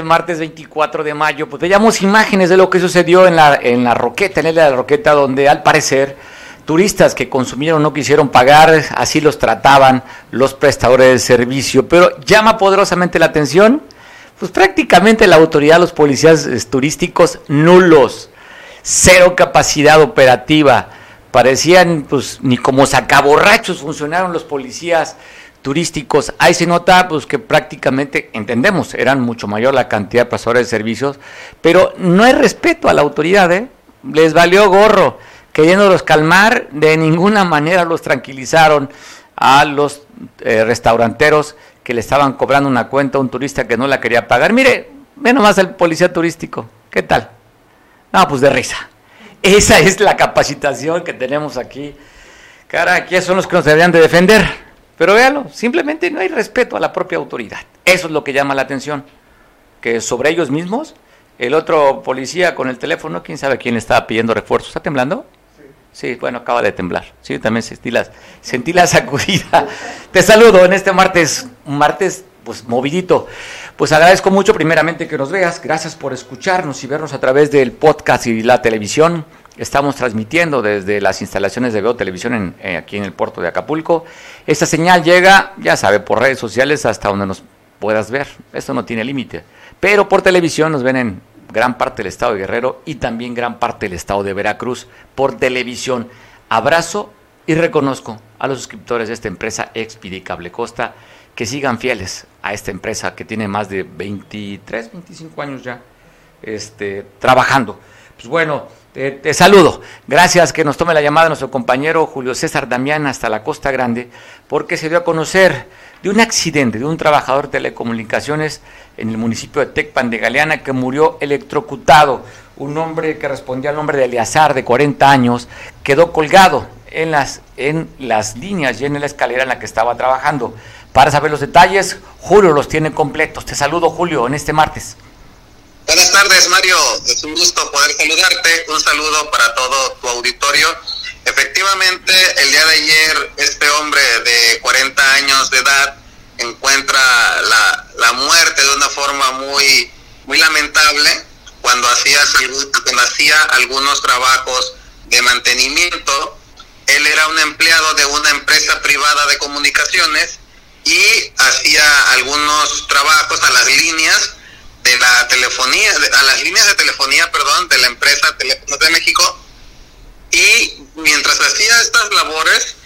este martes 24 de mayo. Pues veamos imágenes de lo que sucedió en la, en la Roqueta, en el de la Roqueta, donde al parecer turistas que consumieron no quisieron pagar, así los trataban los prestadores de servicio. Pero llama poderosamente la atención, pues prácticamente la autoridad, los policías turísticos nulos, cero capacidad operativa. Parecían, pues, ni como sacaborrachos funcionaron los policías turísticos. Ahí se nota pues que prácticamente, entendemos, eran mucho mayor la cantidad de prestadores de servicios, pero no hay respeto a la autoridad, ¿eh? Les valió gorro, queriéndolos calmar, de ninguna manera los tranquilizaron a los eh, restauranteros que le estaban cobrando una cuenta a un turista que no la quería pagar. Mire, ve nomás el policía turístico, ¿qué tal? No, pues de risa. Esa es la capacitación que tenemos aquí. Cara, aquí son los que nos deberían de defender. Pero véalo, simplemente no hay respeto a la propia autoridad. Eso es lo que llama la atención. Que sobre ellos mismos, el otro policía con el teléfono, quién sabe quién estaba pidiendo refuerzos. ¿Está temblando? Sí, bueno, acaba de temblar. Sí, también sentí la, sentí la sacudida. Te saludo en este martes, martes pues movidito. Pues agradezco mucho primeramente que nos veas. Gracias por escucharnos y vernos a través del podcast y la televisión. Estamos transmitiendo desde las instalaciones de Veo Televisión en, eh, aquí en el puerto de Acapulco. Esta señal llega, ya sabe, por redes sociales hasta donde nos puedas ver. Esto no tiene límite. Pero por televisión nos ven en gran parte del estado de Guerrero y también gran parte del estado de Veracruz por televisión. Abrazo y reconozco a los suscriptores de esta empresa Expedi Cable Costa que sigan fieles a esta empresa que tiene más de 23, 25 años ya este, trabajando. Pues bueno, te, saludo. Gracias que nos tome la llamada nuestro compañero Julio César Damián hasta la Costa Grande, porque se dio a conocer de un accidente de un trabajador de telecomunicaciones en el municipio de Tecpan de Galeana que murió electrocutado. Un hombre que respondía al nombre de Eleazar, de 40 años, quedó colgado en las, en las líneas y en la escalera en la que estaba trabajando. Para saber los detalles, Julio los tiene completos. Te saludo, Julio, en este martes. Buenas tardes, Mario. Es un gusto poder saludarte. Un saludo para todo tu auditorio. Efectivamente, el día de ayer, este hombre de 40 años de edad encuentra la, la muerte de una forma muy, muy lamentable cuando hacía, cuando hacía algunos trabajos de mantenimiento. Él era un empleado de una empresa privada de comunicaciones y hacía algunos trabajos a las líneas de la telefonía, a las líneas de telefonía, perdón, de la empresa Teléfonos de México. Y mientras hacía estas labores,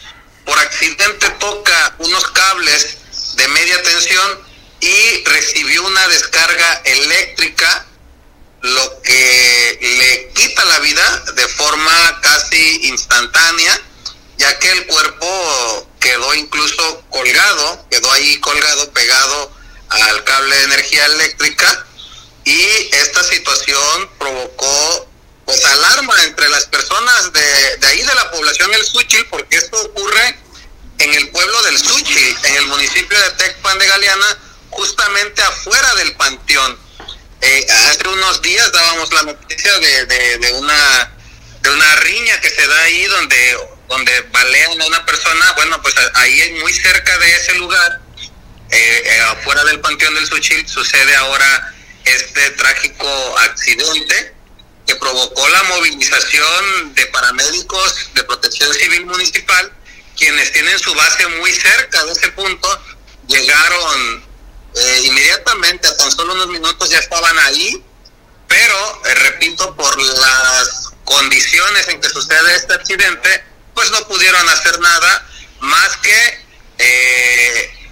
por accidente toca unos cables de media tensión y recibió una descarga eléctrica, lo que le quita la vida de forma casi instantánea, ya que el cuerpo quedó incluso colgado, quedó ahí colgado, pegado al cable de energía eléctrica y esta situación provocó pues alarma entre las personas de, de ahí de la población del Suchil porque esto ocurre en el pueblo del Suchil, en el municipio de Tecpan de Galeana, justamente afuera del panteón. Eh, hace unos días dábamos la noticia de, de, de, una de una riña que se da ahí donde donde balean a una persona, bueno, pues ahí muy cerca de ese lugar eh, eh, afuera del Panteón del Suchil, sucede ahora este trágico accidente que provocó la movilización de paramédicos de protección civil municipal, quienes tienen su base muy cerca de ese punto. Llegaron eh, inmediatamente, a tan solo unos minutos ya estaban ahí, pero, eh, repito, por las condiciones en que sucede este accidente, pues no pudieron hacer nada más que eh,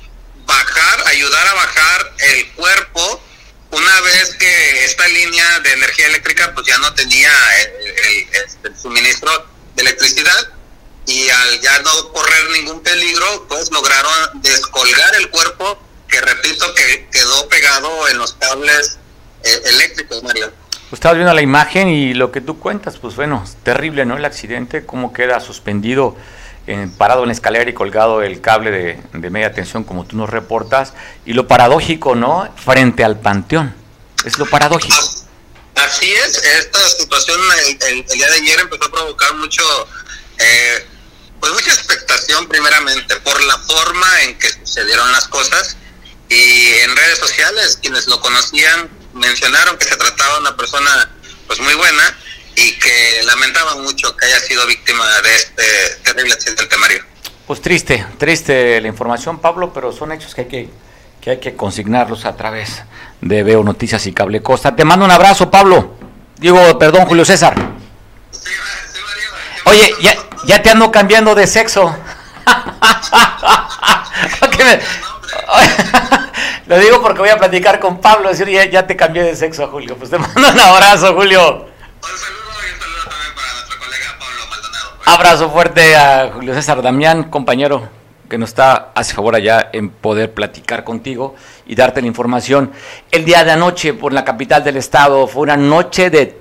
bajar, ayudar a bajar el cuerpo una vez que esta línea de energía eléctrica pues ya no tenía este, el, suministro de electricidad y al ya no correr ningún peligro pues lograron descolgar el cuerpo que repito que quedó pegado en los cables eh, eléctricos Mario. Estás viendo la imagen y lo que tú cuentas, pues bueno, terrible, ¿no? El accidente, cómo queda suspendido parado en la escalera y colgado el cable de, media tensión, como tú nos reportas, y lo paradójico, ¿no? Frente al panteón. Es lo paradójico. Así es, esta situación el, día de ayer empezó a provocar mucho, eh, pues mucha expectación primeramente por la forma en que sucedieron las cosas y en redes sociales quienes lo conocían mencionaron que se trataba de una persona pues muy buena y que lamentaban mucho que haya sido víctima de este terrible accidente, Mario. Pues triste, triste la información, Pablo, pero son hechos que hay que, que, hay que consignarlos a través de Veo Noticias y Cable Costa. Te mando un abrazo, Pablo. Digo, perdón, Julio César. Oye, ya, ya te ando cambiando de sexo. Lo digo porque voy a platicar con Pablo, decir, ya, ya te cambié de sexo, Julio. Pues te mando un abrazo, Julio. Abrazo fuerte a Julio César Damián, compañero, que nos está, hace favor allá en poder platicar contigo y darte la información. El día de anoche por la capital del estado fue una noche de,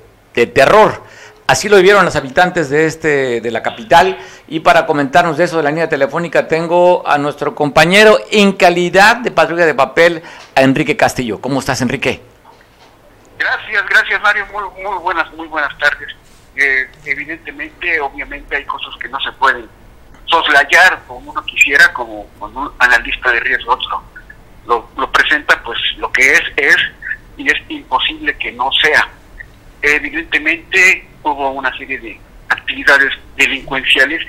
terror. Así lo vivieron los habitantes de este de la capital y para comentarnos de eso de la línea telefónica tengo a nuestro compañero en calidad de patrulla de papel a Enrique Castillo. ¿Cómo estás, Enrique? Gracias, gracias Mario, muy, muy buenas, muy buenas tardes evidentemente, obviamente hay cosas que no se pueden soslayar como uno quisiera, como un analista de riesgos lo, lo, presenta, pues lo que es, es, y es imposible que no sea. Evidentemente hubo una serie de actividades delincuenciales,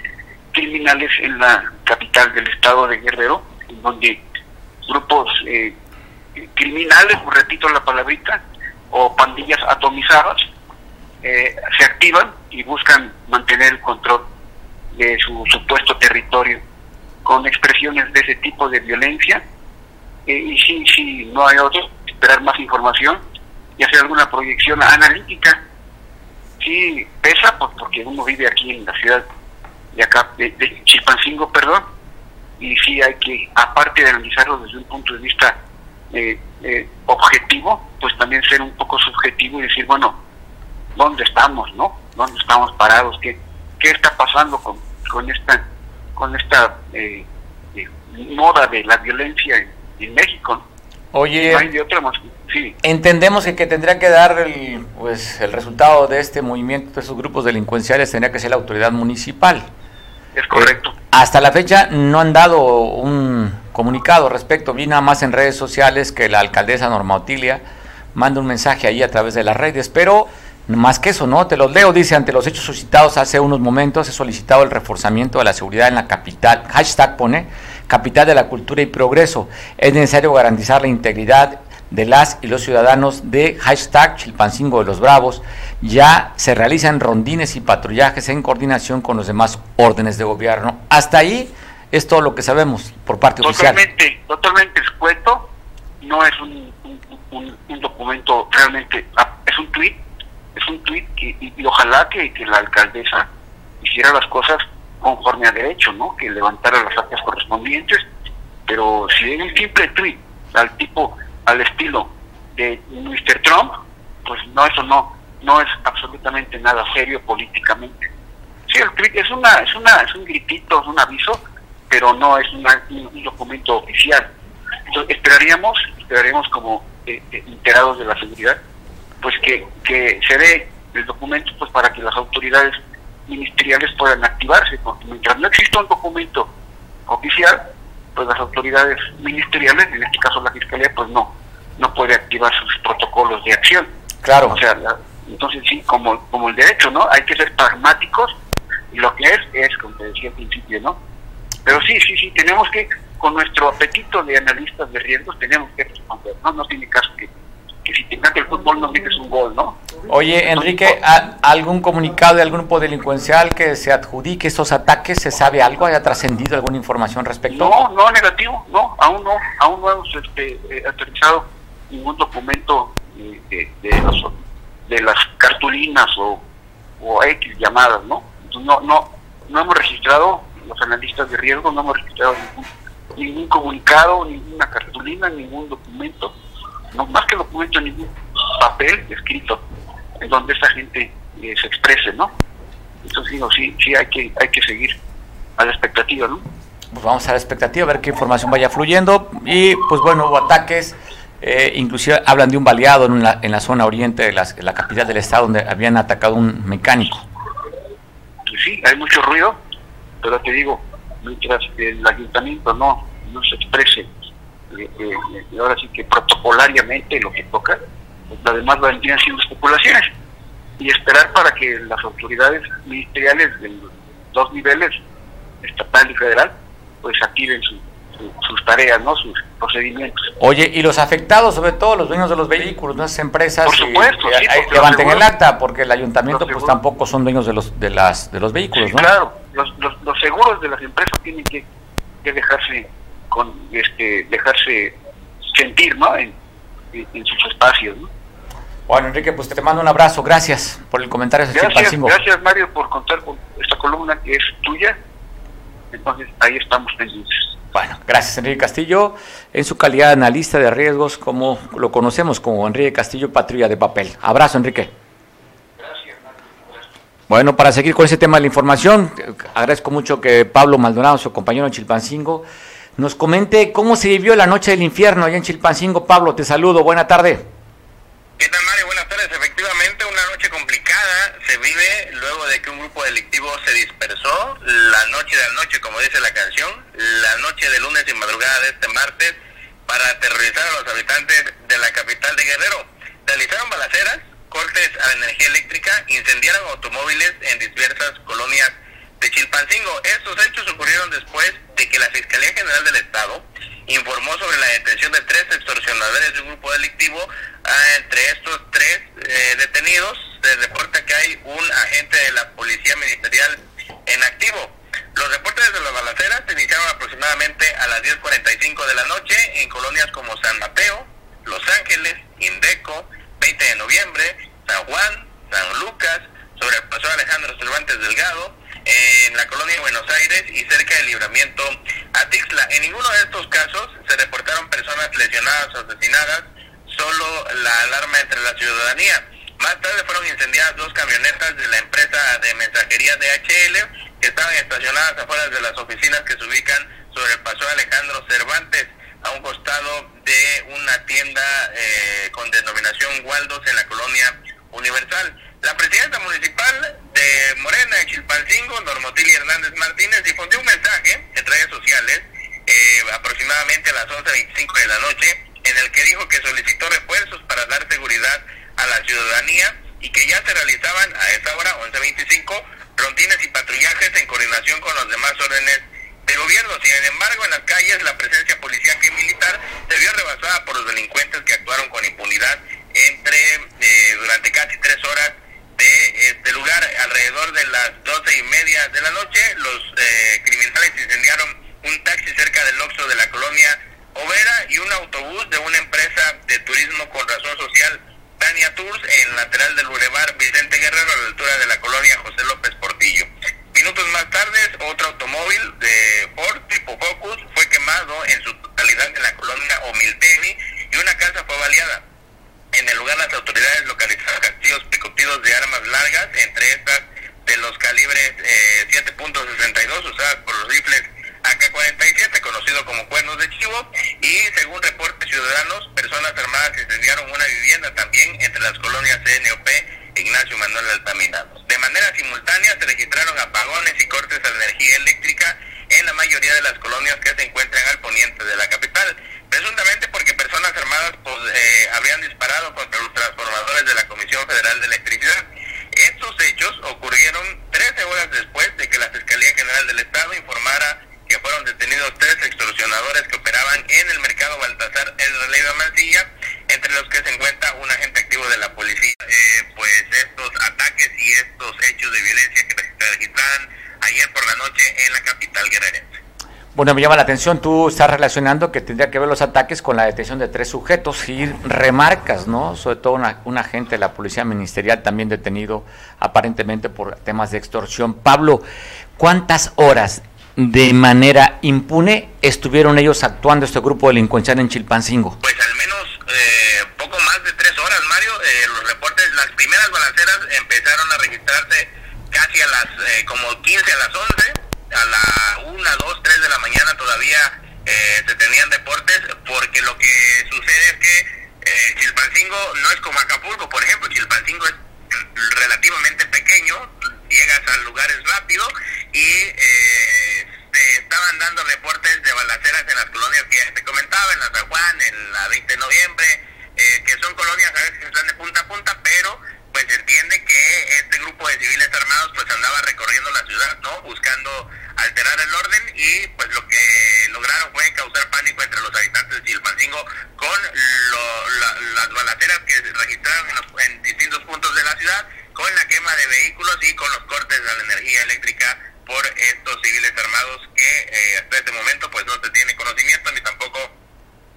criminales en la capital del estado de Guerrero, en donde grupos eh, criminales, repito la palabrita, o pandillas atomizadas, eh, se activan y buscan mantener el control de su supuesto territorio con expresiones de ese tipo de violencia eh, y si, si no hay otro, esperar más información y hacer alguna proyección analítica. Sí, pesa pues, porque uno vive aquí en la ciudad de acá, de, Chilpancingo, perdón, y sí hay que, aparte de analizarlo desde un punto de vista eh, objetivo, pues también ser un poco subjetivo y decir, bueno, dónde estamos, ¿no? ¿Dónde estamos parados? ¿Qué, qué está pasando con, con esta, con esta eh, eh, moda de la violencia en, México? Oye, sí. entendemos que, que tendría que dar el, pues, el resultado de este movimiento, de esos grupos delincuenciales, tendría que ser la autoridad municipal. Es correcto. Eh, hasta la fecha no han dado un comunicado respecto, vi nada más en redes sociales que la alcaldesa Norma Otilia manda un mensaje ahí a través de las redes, pero más que eso, ¿no? Te los leo, dice, ante los hechos suscitados hace unos momentos, he solicitado el reforzamiento de la seguridad en la capital, hashtag pone, capital de la cultura y progreso. Es necesario garantizar la integridad de las y los ciudadanos de hashtag Chilpancingo de los Bravos. Ya se realizan rondines y patrullajes en coordinación con los demás órdenes de gobierno. Hasta ahí es todo lo que sabemos por parte totalmente, oficial. Totalmente escueto, no es un, un documento realmente, ah, es un tweet es un tuit que, y, ojalá que, la alcaldesa hiciera las cosas conforme a derecho, ¿no? Que levantara las actas correspondientes, pero si es un simple tuit al tipo, al estilo de Mr. Trump, pues no, eso no, no es absolutamente nada serio políticamente. Sí, el tweet es una, es una, es un gritito, es un aviso, pero no es un, documento oficial. Entonces, esperaríamos, esperaríamos como eh, eh, enterados de la seguridad, pues que, que se dé el documento pues para que las autoridades ministeriales puedan activarse, porque mientras no exista un documento oficial, pues las autoridades ministeriales, en este caso la Fiscalía, pues no, no puede activar sus protocolos de acción. Claro. O sea, entonces sí, como, como el derecho, ¿no? Hay que ser pragmáticos y lo que es, es, como te decía al principio, ¿no? Pero sí, sí, sí, tenemos que con nuestro apetito de analistas de riesgos tenemos que responder, ¿no? No tiene caso que, que si te encanta el fútbol no metes un gol, ¿no? Oye, Enrique, ¿algún comunicado de algún grupo delincuencial que se adjudique estos ataques? ¿Se sabe algo? ¿Haya trascendido alguna información respecto? No, no, negativo, no, aún no, aún no hemos este, eh, aterrizado ningún documento de, de, las cartulinas o, o X llamadas, ¿no? no, no, no hemos registrado, los analistas de riesgo no hemos registrado ningún, ningún comunicado, ninguna cartulina, ningún documento, no más que documento, ningún papel escrito en donde esa gente eh, se exprese, ¿no? Entonces digo, sí, sí hay que, hay que seguir a la expectativa, ¿no? Pues vamos a la expectativa, a ver qué información vaya fluyendo. Y pues bueno, hubo ataques, eh, inclusive hablan de un baleado en la, en la zona oriente de la, capital del estado, donde habían atacado un mecánico. Sí, hay mucho ruido, pero te digo, mientras el ayuntamiento no, no se exprese, eh, eh, ahora sí que protocolariamente lo que toca, además vendrían siendo especulaciones y esperar para que las autoridades ministeriales de los dos niveles, estatal y federal, pues activen sus tareas, ¿no? sus procedimientos. Oye, y los afectados, sobre todo los dueños de los vehículos, las empresas, Por supuesto, que, levanten el acta, porque el ayuntamiento pues tampoco son dueños de los de las de los vehículos, ¿no? Claro, los, los, seguros de las empresas tienen que, que dejarse con este dejarse sentir, ¿no? En, en sus espacios, ¿no? Bueno, Enrique, pues te mando un abrazo. Gracias por el comentario. Gracias, gracias Mario, por contar con esta columna que es tuya. Entonces, ahí estamos pendientes. Bueno, gracias Enrique Castillo, en su calidad de analista de riesgos, como lo conocemos como Enrique Castillo, patrulla de papel. Abrazo, Enrique. Gracias, Bueno, para seguir con ese tema de la información, agradezco mucho que Pablo Maldonado, su compañero en Chilpancingo, nos comente cómo se vivió la noche del infierno allá en Chilpancingo. Pablo, te saludo, buena tarde. ¿Qué tal, Mario? Buenas tardes. Efectivamente, una noche complicada se vive luego de que un grupo delictivo se dispersó la noche de la noche, como dice la canción, la noche de lunes y madrugada de este martes, para aterrorizar a los habitantes de la capital de Guerrero. Realizaron balaceras, cortes a la energía eléctrica, incendiaron automóviles en diversas colonias de Chilpancingo. Estos hechos ocurrieron después de que la Fiscalía Del Estado informó sobre la detención de tres extorsionadores de un grupo delictivo. Ah, entre estos tres eh, detenidos se reporta que hay un agente de la Policía Ministerial en activo. Los reportes de las balaceras se iniciaron aproximadamente a las 10.45 de la noche en colonias como San Mateo, Los Ángeles, Indeco, 20 de noviembre, San Juan, San Lucas, sobre el paso Alejandro Cervantes Delgado, en la colonia de Buenos Aires y cerca del libramiento a Tixla. En ninguno de estos casos se reportaron personas lesionadas o asesinadas, solo la alarma entre la ciudadanía. Más tarde fueron incendiadas dos camionetas de la empresa de mensajería DHL que estaban estacionadas afuera de las oficinas que se ubican sobre el paso Alejandro Cervantes, a un costado de una tienda eh, con denominación Waldos en la colonia Universal. La presidenta municipal de Morena, de Chilpancingo, Normotilia Hernández Martínez, difundió un mensaje en redes sociales eh, aproximadamente a las 11.25 de la noche, en el que dijo que solicitó refuerzos para dar seguridad a la ciudadanía y que ya se realizaban a esa hora, 11.25, rondines y patrullajes en coordinación con los demás órdenes de gobierno. Sin embargo, en las calles la presencia policial y militar se vio rebasada por los delincuentes que actuaron con impunidad entre eh, durante casi tres horas de este lugar alrededor de las doce y media de la noche. Los eh, criminales incendiaron un taxi cerca del Oxo de la colonia Overa y un autobús de una empresa de turismo con razón social, Tania Tours, en lateral del Boulevard Vicente Guerrero, a la altura de la colonia José López Portillo. Minutos más tarde, otro automóvil de Ford tipo Focus fue quemado en su totalidad en la colonia Omilteni y una casa fue baleada. En el lugar las autoridades localizaron picotidos de armas largas, entre estas de los calibres 7.62 eh, usadas por los rifles AK-47, conocido como cuernos de chivo, y según reportes ciudadanos, personas armadas incendiaron una vivienda también entre las colonias CNOP Ignacio Manuel Altamirano. De manera simultánea se registraron apagones y cortes de energía eléctrica en la mayoría de las colonias que se encuentran al poniente de la capital Presuntamente porque personas armadas pues, eh, habrían disparado contra los transformadores de la Comisión Federal de Electricidad. Estos hechos ocurrieron 13 horas después de que la Fiscalía General del Estado informara que fueron detenidos tres extorsionadores que operaban en el mercado Baltasar El Releva Mancilla, entre los que se encuentra un agente activo de la policía. Eh, pues estos ataques y estos hechos de violencia que se registraron ayer por la noche en la capital guerrera. Bueno, me llama la atención, tú estás relacionando que tendría que ver los ataques con la detención de tres sujetos y remarcas, ¿no? Sobre todo un agente de la Policía Ministerial también detenido aparentemente por temas de extorsión. Pablo, ¿cuántas horas de manera impune estuvieron ellos actuando este grupo delincuencial en Chilpancingo? Pues al menos eh, poco más de tres horas, Mario. Eh, los reportes, las primeras balaceras empezaron a registrarse casi a las eh, como 15 a las 11 a la 1, 2, 3 de la mañana todavía eh, se tenían deportes, porque lo que sucede es que eh, Chilpancingo no es como Acapulco, por ejemplo, Chilpancingo es relativamente pequeño, llegas a lugares rápido y eh, te estaban dando reportes de balaceras en las colonias que ya te comentaba, en la San Juan, en la 20 de noviembre, eh, que son colonias a veces que están de punta a punta, pero pues se entiende que este grupo de civiles armados pues andaba recorriendo la ciudad, ¿no? Buscando el orden y pues lo que lograron fue causar pánico entre los habitantes de Chilpancingo con las balaceras que registraron en, distintos puntos de la ciudad, con la quema de vehículos y con los cortes de la energía eléctrica por estos civiles armados que eh, hasta este momento pues no se tiene conocimiento ni tampoco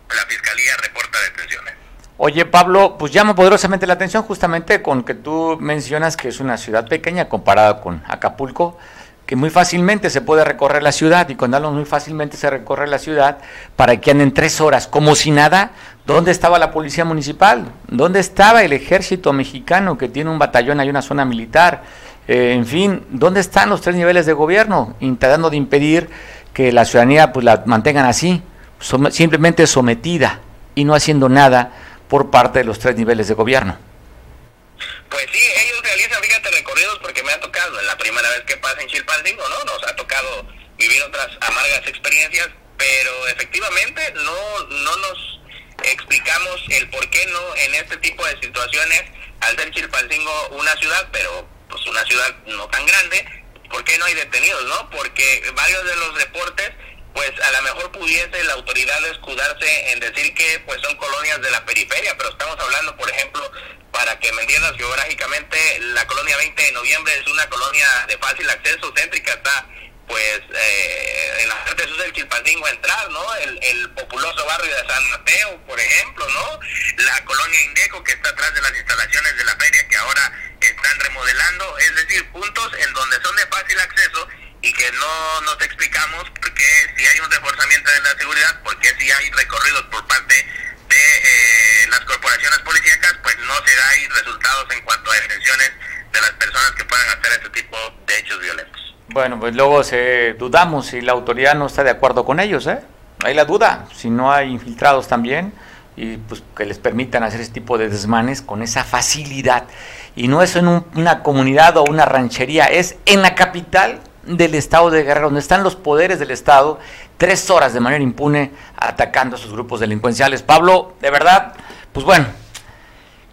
la fiscalía reporta detenciones. Oye Pablo, pues llama poderosamente la atención justamente con que tú mencionas que es una ciudad pequeña comparada con Acapulco que muy fácilmente se puede recorrer la ciudad y cuando hablamos muy fácilmente se recorre la ciudad para que anden tres horas como si nada. ¿Dónde estaba la policía municipal? ¿Dónde estaba el ejército mexicano que tiene un batallón, hay una zona militar? Eh, en fin, ¿dónde están los tres niveles de gobierno intentando de impedir que la ciudadanía pues la mantengan así, simplemente sometida y no haciendo nada por parte de los tres niveles de gobierno? Pues sí, ellos realizan, fíjate, recorridos porque me ha tocado, es la primera vez que pasa en Chilpancingo, ¿no? Nos ha tocado vivir otras amargas experiencias, pero efectivamente no, no nos explicamos el por qué no en este tipo de situaciones, al ser Chilpancingo una ciudad, pero pues una ciudad no tan grande, ¿por qué no hay detenidos, no? Porque varios de los reportes pues a lo mejor pudiese la autoridad escudarse en decir que pues son colonias de la periferia, pero estamos hablando, por ejemplo, para que me entiendas geográficamente, la colonia 20 de noviembre es una colonia de fácil acceso, céntrica, está pues eh, en la parte sur del Chilpancingo entrar, ¿no? El, el, populoso barrio de San Mateo, por ejemplo, ¿no? La colonia Indeco que está atrás de las instalaciones de la feria que ahora están remodelando, es decir, puntos en donde son de fácil acceso y que no nos explicamos por qué si hay un reforzamiento de la seguridad, por qué si hay recorridos por parte de eh, las corporaciones policíacas, pues no se da ahí resultados en cuanto a detenciones de las personas que puedan hacer este tipo de hechos violentos. Bueno, pues luego se dudamos si la autoridad no está de acuerdo con ellos, ¿eh? Hay la duda, si no hay infiltrados también y pues que les permitan hacer ese tipo de desmanes con esa facilidad. Y no es en una comunidad o una ranchería, es en la capital del Estado de Guerrero, donde están los poderes del Estado, tres horas de manera impune atacando a sus grupos delincuenciales. Pablo, de verdad, pues bueno,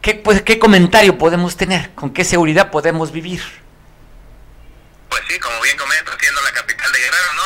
¿qué, pues, ¿qué comentario podemos tener? ¿Con qué seguridad podemos vivir? Pues sí, como bien comento, siendo la capital de Guerrero, ¿no?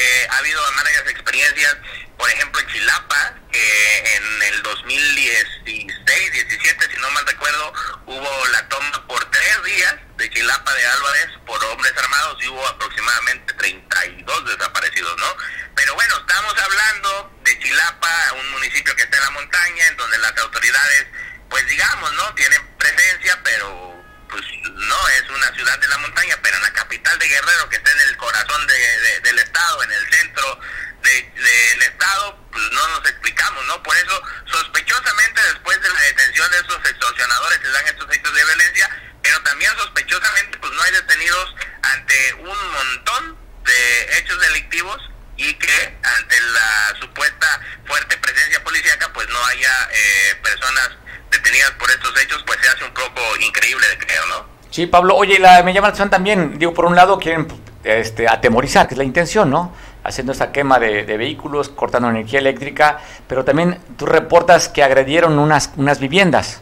Que ha habido varias experiencias, por ejemplo en Chilapa, que en el 2016, 17, si no mal recuerdo, hubo la toma por tres días de Chilapa de Álvarez por hombres armados y hubo aproximadamente 32 desaparecidos, ¿no? Pero bueno, estamos hablando de Chilapa, un municipio que está en la montaña, en donde las autoridades, pues digamos, ¿no? Tienen presencia, pero pues no es una ciudad de la montaña, pero en la capital de Guerrero, que está en el corazón de, del estado, en el centro del estado, pues no nos explicamos, ¿no? Por eso, sospechosamente, después de la detención de esos extorsionadores que dan estos hechos de violencia, pero también sospechosamente, pues no hay detenidos ante un montón de hechos delictivos y que ante la supuesta fuerte presencia policíaca, pues no haya eh, personas detenidas por estos hechos, pues se hace un poco increíble de creer, ¿no? Sí, Pablo, oye, la, me llama la atención también, digo, por un lado quieren este, atemorizar, que es la intención, ¿no? Haciendo esta quema de, vehículos, cortando energía eléctrica, pero también tú reportas que agredieron unas, unas viviendas.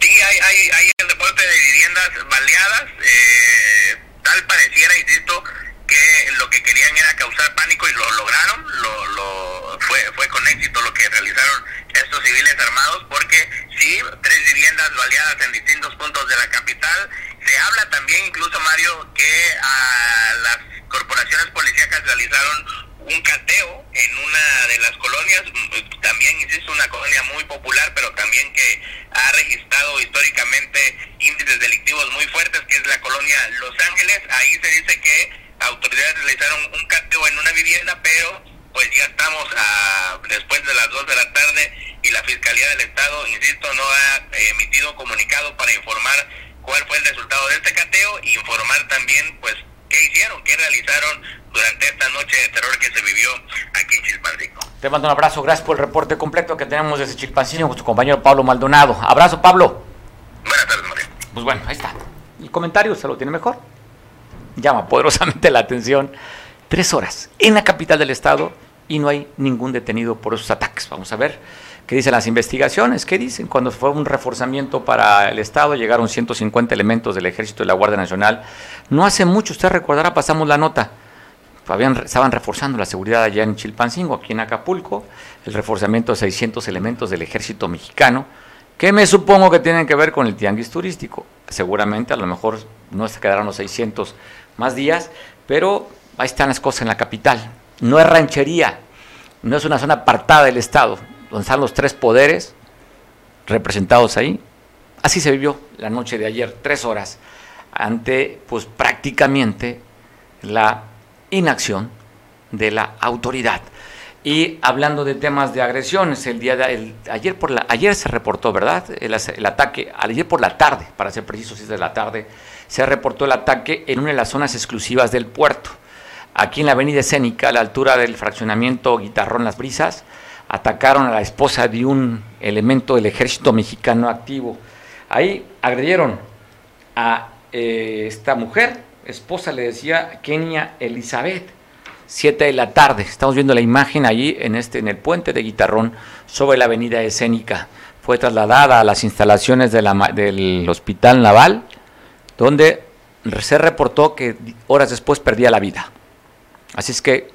Sí, hay, hay, hay el reporte de viviendas baleadas, eh, tal pareciera, insisto, que lo que querían era causar pánico y lo lograron, lo, lo fue, fue con éxito lo que realizaron estos civiles armados, porque sí, tres viviendas baleadas en distintos puntos de la capital. Se habla también, incluso Mario, que a las corporaciones policíacas realizaron un cateo en una de las colonias, también insisto, una colonia muy popular, pero también que ha registrado históricamente índices delictivos muy fuertes, que es la colonia Los Ángeles. Ahí se dice que autoridades realizaron un cateo en una vivienda, pero pues ya estamos a, después de las 2 de la tarde y la Fiscalía del Estado, insisto, no ha emitido comunicado para informar cuál fue el resultado de este cateo y informar también pues qué hicieron, qué realizaron durante esta noche de terror que se vivió aquí en Chilpancingo. Te mando un abrazo, gracias por el reporte completo que tenemos desde Chilpancingo con tu compañero Pablo Maldonado. Abrazo, Pablo. Buenas tardes, María. Pues bueno, ahí está. El comentario se lo tiene mejor. Llama poderosamente la atención. Tres horas en la capital del estado y no hay ningún detenido por esos ataques. Vamos a ver qué dicen las investigaciones. ¿Qué dicen? Cuando fue un reforzamiento para el Estado, llegaron 150 elementos del Ejército y la Guardia Nacional. No hace mucho, usted recordará, pasamos la nota estaban reforzando la seguridad allá en Chilpancingo, aquí en Acapulco, el reforzamiento de 600 elementos del ejército mexicano, que me supongo que tienen que ver con el tianguis turístico. Seguramente, a lo mejor no se quedaron los 600 más días, pero ahí están las cosas en la capital. No es ranchería, no es una zona apartada del Estado, donde están los tres poderes representados ahí. Así se vivió la noche de ayer, tres horas, ante pues prácticamente la inacción de la autoridad. Y hablando de temas de agresiones, el día de, ayer por la ayer se reportó, ¿verdad? El, ataque ayer por la tarde, para ser preciso, si es de la tarde, se reportó el ataque en una de las zonas exclusivas del puerto. Aquí en la Avenida Escénica, a la altura del fraccionamiento Guitarrón Las Brisas, atacaron a la esposa de un elemento del ejército mexicano activo. Ahí agredieron a eh, esta mujer, esposa le decía Kenia Elizabeth. 7 de la tarde. Estamos viendo la imagen allí en este en el puente de Guitarrón sobre la avenida escénica. Fue trasladada a las instalaciones de la, del Hospital Naval, donde se reportó que horas después perdía la vida. Así es que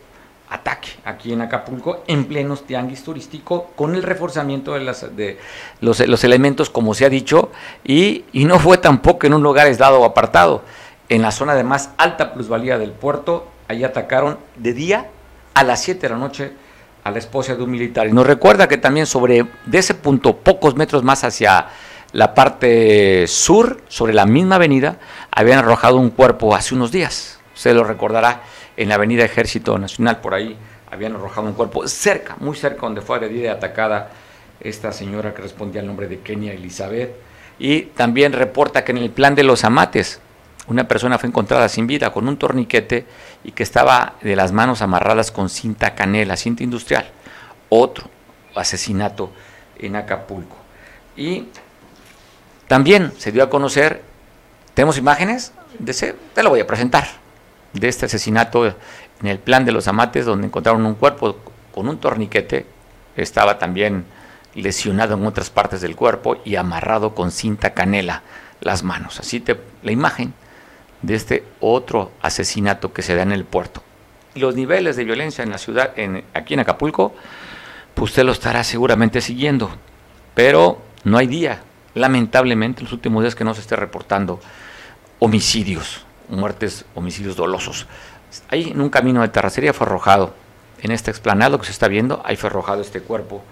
ataque aquí en Acapulco en pleno tianguis turístico con el reforzamiento de, las, de los, los, elementos, como se ha dicho, y, y no fue tampoco en un lugar aislado o apartado en la zona de más alta plusvalía del puerto. Ahí atacaron de día a las 7 de la noche a la esposa de un militar. Y nos recuerda que también sobre de ese punto, pocos metros más hacia la parte sur, sobre la misma avenida, habían arrojado un cuerpo hace unos días. Se lo recordará en la avenida Ejército Nacional, por ahí habían arrojado un cuerpo cerca, muy cerca donde fue agredida y atacada esta señora que respondía al nombre de Kenia Elizabeth. Y también reporta que en el plan de los amates, una persona fue encontrada sin vida con un torniquete y que estaba de las manos amarradas con cinta canela, cinta industrial. Otro asesinato en Acapulco. Y también se dio a conocer, tenemos imágenes de ese, te lo voy a presentar, de este asesinato en el plan de los amates, donde encontraron un cuerpo con un torniquete, estaba también lesionado en otras partes del cuerpo y amarrado con cinta canela las manos. Así te la imagen de este otro asesinato que se da en el puerto. Los niveles de violencia en la ciudad, en, aquí en Acapulco, pues usted lo estará seguramente siguiendo, pero no hay día, lamentablemente, en los últimos días que no se esté reportando homicidios, muertes, homicidios dolosos. Ahí en un camino de terracería fue arrojado, en este explanado que se está viendo, ahí fue arrojado este cuerpo,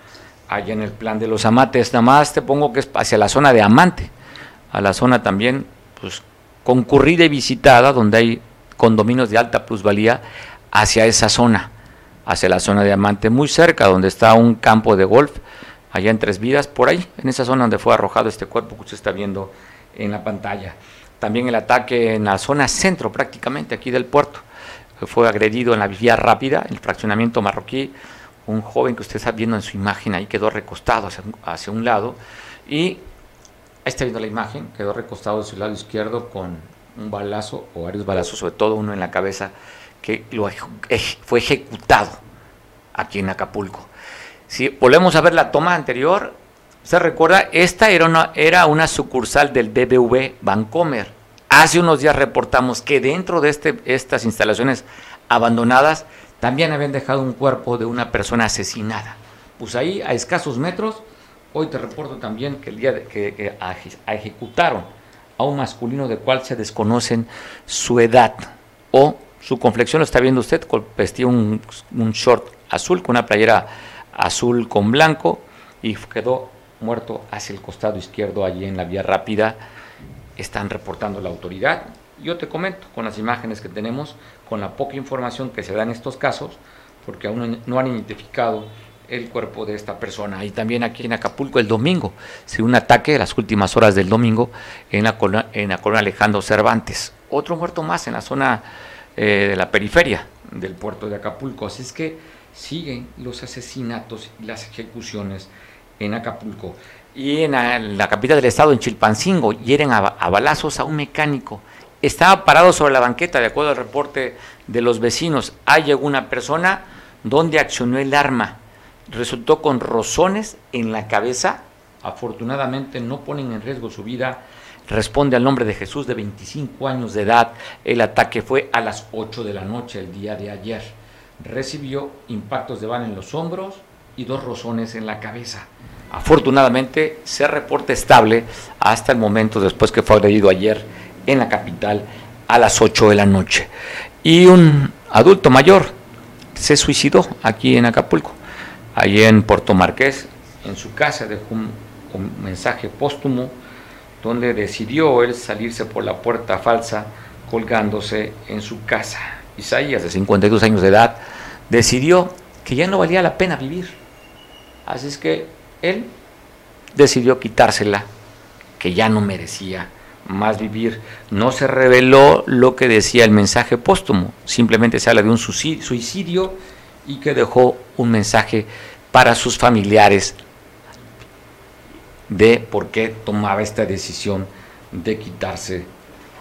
allá en el plan de los amates, nada más te pongo que es hacia la zona de Amante, a la zona también, pues concurrida y visitada, donde hay condominios de alta plusvalía, hacia esa zona, hacia la zona de Amante, muy cerca, donde está un campo de golf, allá en Tres Vidas, por ahí, en esa zona donde fue arrojado este cuerpo que usted está viendo en la pantalla. También el ataque en la zona centro, prácticamente aquí del puerto, fue agredido en la vía rápida, el fraccionamiento marroquí, un joven que usted está viendo en su imagen ahí quedó recostado hacia, un lado y Ahí está viendo la imagen, quedó recostado de su lado izquierdo con un balazo o varios balazos, sobre todo uno en la cabeza, que fue ejecutado aquí en Acapulco. Si volvemos a ver la toma anterior, se recuerda, esta era una, era una sucursal del BBV Bancomer. Hace unos días reportamos que dentro de este, estas instalaciones abandonadas también habían dejado un cuerpo de una persona asesinada. Pues ahí, a escasos metros, Hoy te reporto también que el día de, que, ejecutaron a un masculino de cual se desconocen su edad o su conflexión lo está viendo usted, vestía un, un short azul con una playera azul con blanco y quedó muerto hacia el costado izquierdo allí en la vía rápida. Están reportando la autoridad. Yo te comento con las imágenes que tenemos, con la poca información que se da en estos casos, porque aún no han identificado el cuerpo de esta persona. Y también aquí en Acapulco el domingo, se un ataque en las últimas horas del domingo en la, en la colonia Alejandro Cervantes. Otro muerto más en la zona eh, de la periferia del puerto de Acapulco. Así es que siguen los asesinatos y las ejecuciones en Acapulco. Y en la, capital del estado, en Chilpancingo, hieren a, a balazos a un mecánico. Estaba parado sobre la banqueta, de acuerdo al reporte de los vecinos. Ahí llegó una persona donde accionó el arma. Resultó con rozones en la cabeza. Afortunadamente no ponen en riesgo su vida. Responde al nombre de Jesús de 25 años de edad. El ataque fue a las 8 de la noche el día de ayer. Recibió impactos de bala en los hombros y dos rozones en la cabeza. Afortunadamente se reporta estable hasta el momento después que fue agredido ayer en la capital a las 8 de la noche. Y un adulto mayor se suicidó aquí en Acapulco, allí en Puerto Marqués, en su casa dejó un, un mensaje póstumo donde decidió él salirse por la puerta falsa colgándose en su casa. Isaías, de 52 años de edad, decidió que ya no valía la pena vivir. Así es que él decidió quitársela, que ya no merecía más vivir. No se reveló lo que decía el mensaje póstumo, simplemente se habla de un suicidio y que dejó un mensaje para sus familiares de por qué tomaba esta decisión de quitarse,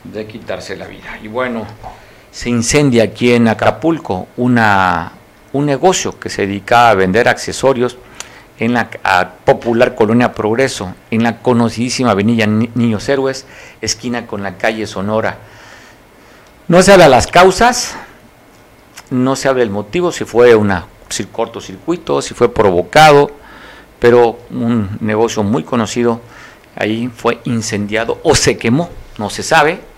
de quitarse la vida. Y bueno, se incendia aquí en Acapulco una, un negocio que se dedicaba a vender accesorios en la popular Colonia Progreso, en la conocidísima avenida Niños Héroes, esquina con la calle Sonora. No se habla las causas, no se habla el motivo, si fue un cortocircuito, si fue provocado, pero un negocio muy conocido ahí fue incendiado o se quemó, no se sabe,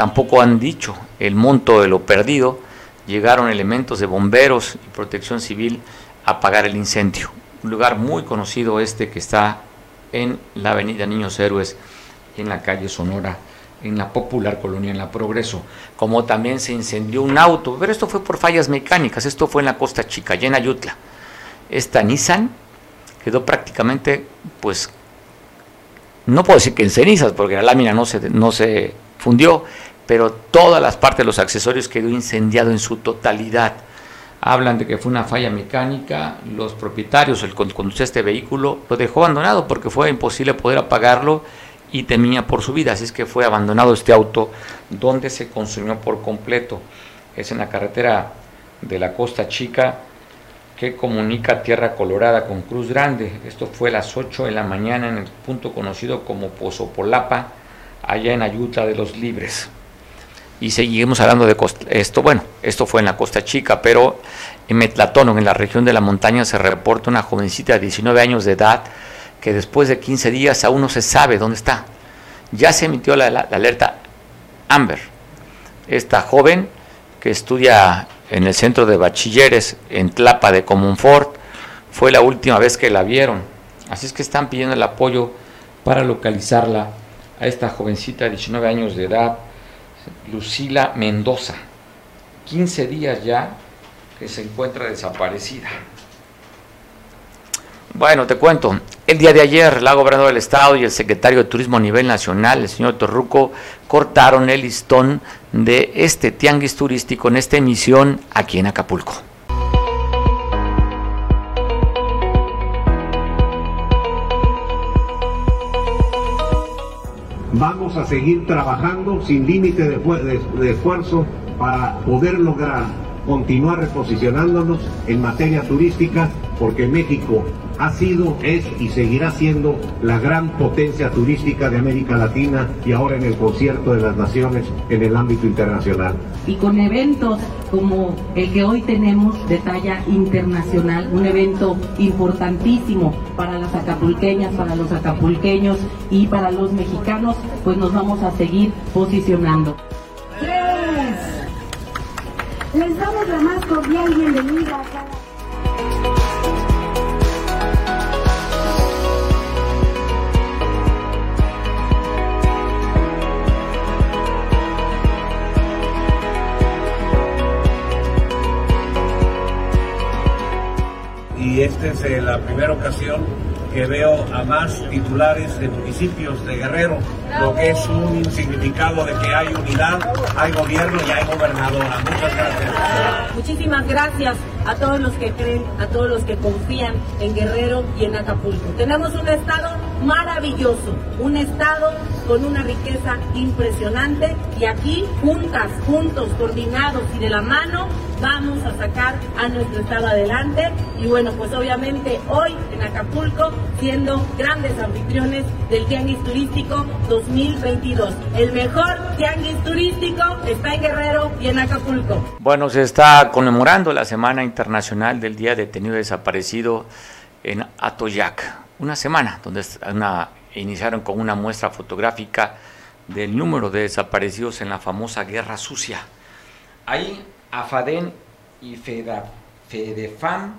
tampoco han dicho. El monto de lo perdido, llegaron elementos de bomberos y protección civil a apagar el incendio. Un lugar muy conocido este que está en la avenida Niños Héroes, en la calle Sonora, en la popular colonia en la Progreso, como también se incendió un auto, pero esto fue por fallas mecánicas, esto fue en la Costa Chica, llena en Ayutla. Esta Nissan quedó prácticamente, pues, no puedo decir que en cenizas, porque la lámina no se, no se fundió, pero todas las partes de los accesorios quedó incendiado en su totalidad hablan de que fue una falla mecánica, los propietarios, el conductor de este vehículo, lo dejó abandonado porque fue imposible poder apagarlo y temía por su vida, así es que fue abandonado este auto donde se consumió por completo. Es en la carretera de la Costa Chica que comunica Tierra Colorada con Cruz Grande. Esto fue a las 8 de la mañana en el punto conocido como Pozopolapa, allá en Ayuta de los Libres y seguimos hablando de esto, bueno, esto fue en la Costa Chica, pero en Metlatón, en la región de la montaña, se reporta una jovencita de 19 años de edad que después de 15 días aún no se sabe dónde está. Ya se emitió la, alerta Amber. Esta joven que estudia en el centro de bachilleres en Tlapa de Comunfort, fue la última vez que la vieron. Así es que están pidiendo el apoyo para localizarla a esta jovencita de 19 años de edad Lucila Mendoza. 15 días ya que se encuentra desaparecida. Bueno, te cuento, el día de ayer la gobernadora del estado y el secretario de Turismo a nivel nacional, el señor Torruco, cortaron el listón de este tianguis turístico en esta emisión aquí en Acapulco. Vamos a seguir trabajando sin límite de, esfuerzo para poder lograr continuar reposicionándonos en materia turística porque México ha sido, es y seguirá siendo la gran potencia turística de América Latina y ahora en el concierto de las naciones en el ámbito internacional. Y con eventos como el que hoy tenemos de talla internacional, un evento importantísimo para las acapulqueñas, para los acapulqueños y para los mexicanos, pues nos vamos a seguir posicionando. Les damos la más cordial bienvenida a cada... y esta es eh, la primera ocasión que veo a más titulares de municipios de Guerrero, lo que es un significado de que hay unidad, hay gobierno y hay gobernadora. Muchas gracias. Muchísimas gracias a todos los que creen, a todos los que confían en Guerrero y en Acapulco. Tenemos un estado maravilloso, un estado con una riqueza impresionante y aquí juntas, juntos, coordinados y de la mano vamos a sacar a nuestro estado adelante y bueno, pues obviamente hoy en Acapulco siendo grandes anfitriones del Tianguis Turístico 2022. El mejor Tianguis Turístico está en Guerrero y en Acapulco. Bueno, se está conmemorando la Semana Internacional del Día Detenido Desaparecido en Atoyac. Una semana donde una, iniciaron con una muestra fotográfica del número de desaparecidos en la famosa Guerra Sucia. Ahí AFADEN y FEDEFAM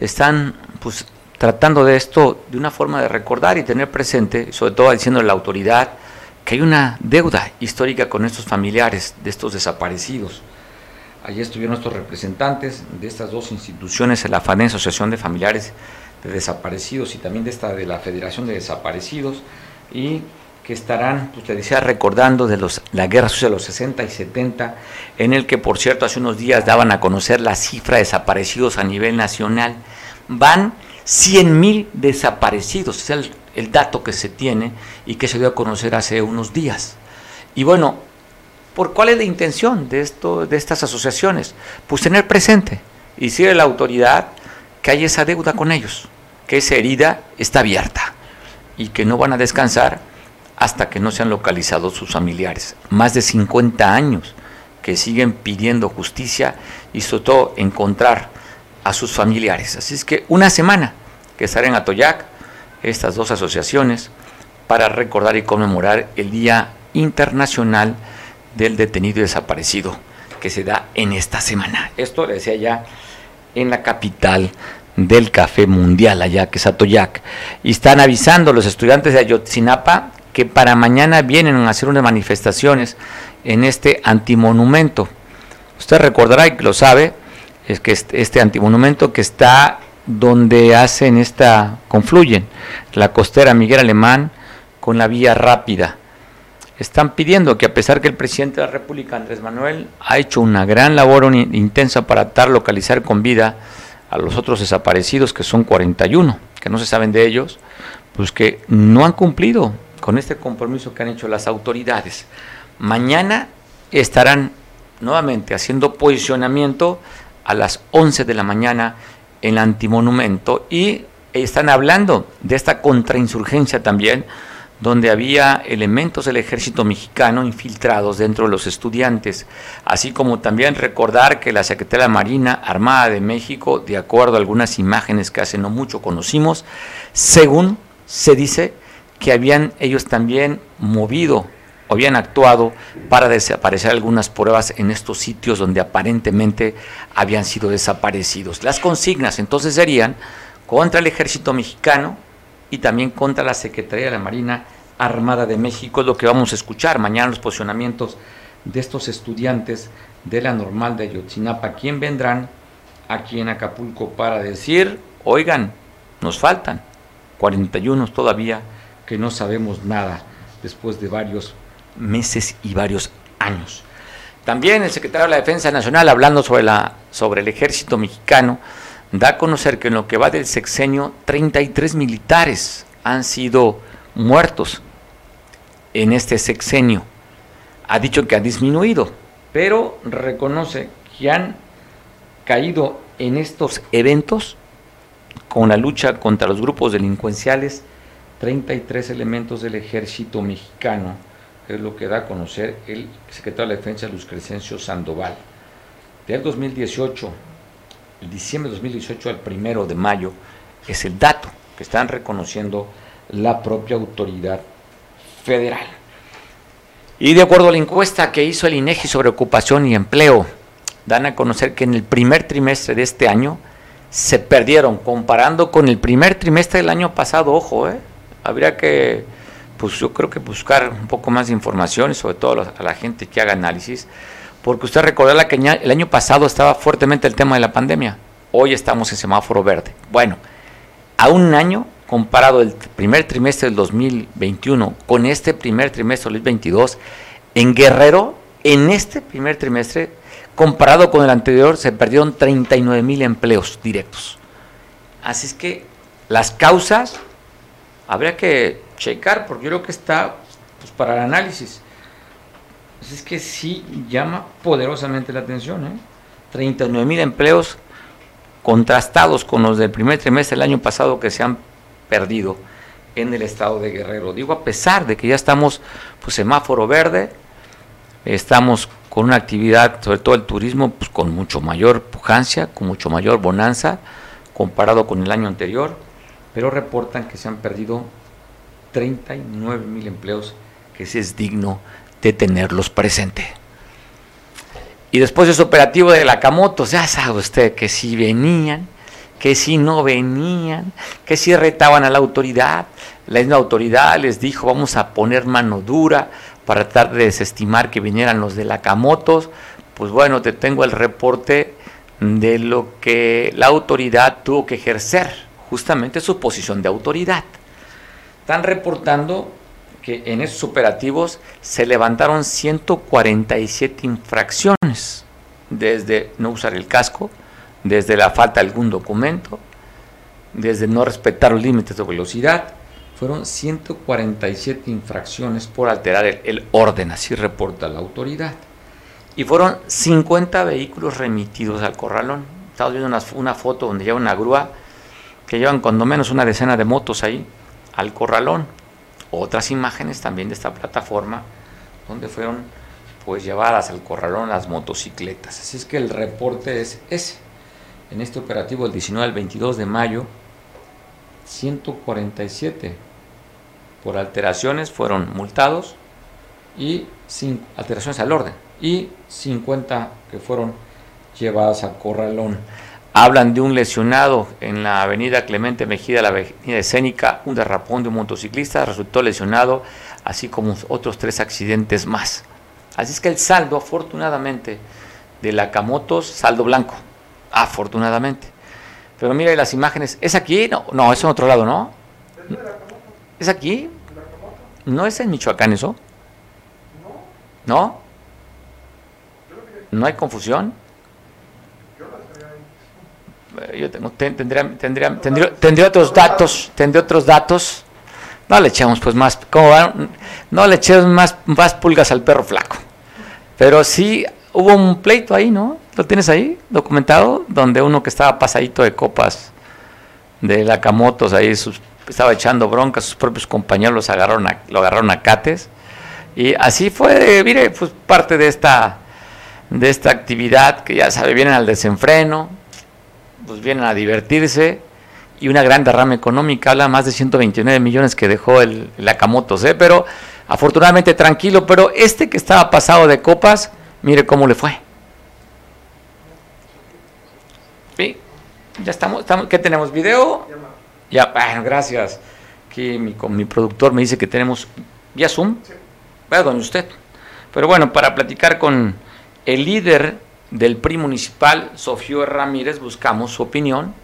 están pues, tratando de esto de una forma de recordar y tener presente, sobre todo diciendo a la autoridad, que hay una deuda histórica con estos familiares de estos desaparecidos. Allí estuvieron nuestros representantes de estas dos instituciones, la FADEN, Asociación de Familiares de Desaparecidos, y también de esta de la Federación de Desaparecidos, y estarán, pues te decía, recordando de los, la guerra sucia de los 60 y 70, en el que, por cierto, hace unos días daban a conocer la cifra de desaparecidos a nivel nacional. Van 100 mil desaparecidos, es el, dato que se tiene y que se dio a conocer hace unos días. Y bueno, ¿por cuál es la intención de, esto, de estas asociaciones? Pues tener presente y a la autoridad que hay esa deuda con ellos, que esa herida está abierta y que no van a descansar hasta que no sean localizados sus familiares. Más de 50 años que siguen pidiendo justicia y sobre todo encontrar a sus familiares. Así es que una semana que estarán en Atoyac, estas dos asociaciones, para recordar y conmemorar el Día Internacional del Detenido y Desaparecido, que se da en esta semana. Esto le decía ya en la capital del café mundial, allá que es Atoyac. Y están avisando los estudiantes de Ayotzinapa que para mañana vienen a hacer unas manifestaciones en este antimonumento. Usted recordará y lo sabe, es que este, este antimonumento que está donde hacen esta, confluyen la costera Miguel Alemán con la vía rápida. Están pidiendo que a pesar que el presidente de la República, Andrés Manuel, ha hecho una gran labor intensa para tratar localizar con vida a los otros desaparecidos, que son 41, que no se saben de ellos, pues que no han cumplido con este compromiso que han hecho las autoridades. Mañana estarán nuevamente haciendo posicionamiento a las 11 de la mañana en antimonumento y están hablando de esta contrainsurgencia también, donde había elementos del ejército mexicano infiltrados dentro de los estudiantes, así como también recordar que la Secretaría Marina Armada de México, de acuerdo a algunas imágenes que hace no mucho conocimos, según se dice, que habían ellos también movido o habían actuado para desaparecer algunas pruebas en estos sitios donde aparentemente habían sido desaparecidos. Las consignas entonces serían contra el ejército mexicano y también contra la Secretaría de la Marina Armada de México, es lo que vamos a escuchar mañana los posicionamientos de estos estudiantes de la normal de Ayotzinapa, ¿quién vendrán aquí en Acapulco para decir, oigan, nos faltan 41 todavía que no sabemos nada después de varios meses y varios años. También el secretario de la Defensa Nacional, hablando sobre, la, sobre el ejército mexicano, da a conocer que en lo que va del sexenio, 33 militares han sido muertos en este sexenio. Ha dicho que ha disminuido, pero reconoce que han caído en estos eventos con la lucha contra los grupos delincuenciales 33 elementos del ejército mexicano, es lo que da a conocer el secretario de la Defensa, Luz Crescencio Sandoval. Del 2018, el diciembre de 2018 al primero de mayo, es el dato que están reconociendo la propia autoridad federal. Y de acuerdo a la encuesta que hizo el INEGI sobre ocupación y empleo, dan a conocer que en el primer trimestre de este año se perdieron, comparando con el primer trimestre del año pasado, ojo, ¿eh? Habría que, pues yo creo que buscar un poco más de información y sobre todo a la gente que haga análisis, porque usted recordará que el año pasado estaba fuertemente el tema de la pandemia, hoy estamos en semáforo verde. Bueno, a un año comparado el primer trimestre del 2021 con este primer trimestre del 2022, en Guerrero, en este primer trimestre, comparado con el anterior, se perdieron 39 mil empleos directos. Así es que las causas habría que checar, porque yo creo que está pues, para el análisis. Así es que sí llama poderosamente la atención. ¿eh? 39 mil empleos contrastados con los del primer trimestre del año pasado que se han perdido en el estado de Guerrero. Digo, a pesar de que ya estamos pues semáforo verde, estamos con una actividad, sobre todo el turismo, pues con mucho mayor pujancia, con mucho mayor bonanza comparado con el año anterior, pero reportan que se han perdido 39 mil empleos, que ese es digno de tenerlos presente. Y después de ese operativo de la Camoto, ya sabe usted que si venían, que si no venían, que si retaban a la autoridad, la misma autoridad les dijo vamos a poner mano dura para tratar de desestimar que vinieran los de la Camotos, pues bueno, te tengo el reporte de lo que la autoridad tuvo que ejercer, justamente su posición de autoridad. Están reportando que en esos operativos se levantaron 147 infracciones, desde no usar el casco, desde la falta de algún documento, desde no respetar los límites de velocidad. Fueron 147 infracciones por alterar el, orden, así reporta la autoridad. Y fueron 50 vehículos remitidos al corralón. Estamos viendo una, una foto donde lleva una grúa que llevan cuando menos una decena de motos ahí al corralón otras imágenes también de esta plataforma donde fueron pues llevadas al corralón las motocicletas. Así es que el reporte es ese. En este operativo el 19 al 22 de mayo 147 por alteraciones fueron multados y sin alteraciones al orden y 50 que fueron llevadas al corralón. Hablan de un lesionado en la avenida Clemente Mejida, la avenida escénica, un derrapón de un motociclista resultó lesionado, así como otros tres accidentes más. Así es que el saldo, afortunadamente, de la Camotos, saldo blanco, afortunadamente. Pero mira las imágenes, ¿es aquí? No, no, es en otro lado, ¿no? ¿Es aquí? ¿No es en Michoacán eso? ¿No? ¿No hay confusión? Yo tengo, tendría, tendría, tendría, otros datos, tendría otros datos. No le echamos pues más, no le echemos más, más pulgas al perro flaco. Pero sí hubo un pleito ahí, ¿no? ¿Lo tienes ahí documentado? Donde uno que estaba pasadito de copas de la Camotos ahí estaba echando bronca, sus propios compañeros agarraron lo agarraron a cates. Y así fue, mire, pues parte de esta de esta actividad que ya sabe, vienen al desenfreno, pues vienen a divertirse y una gran derrama económica, habla más de 129 millones que dejó el, el Akamotos, ¿eh? pero afortunadamente tranquilo, pero este que estaba pasado de copas, mire cómo le fue. ¿Sí? Ya estamos, estamos ¿qué tenemos? ¿Video? Ya, bueno, gracias. Aquí mi, mi productor me dice que tenemos vía Zoom. Vaya donde usted. Pero bueno, para platicar con el líder del PRI municipal, Sofío Ramírez, buscamos su opinión,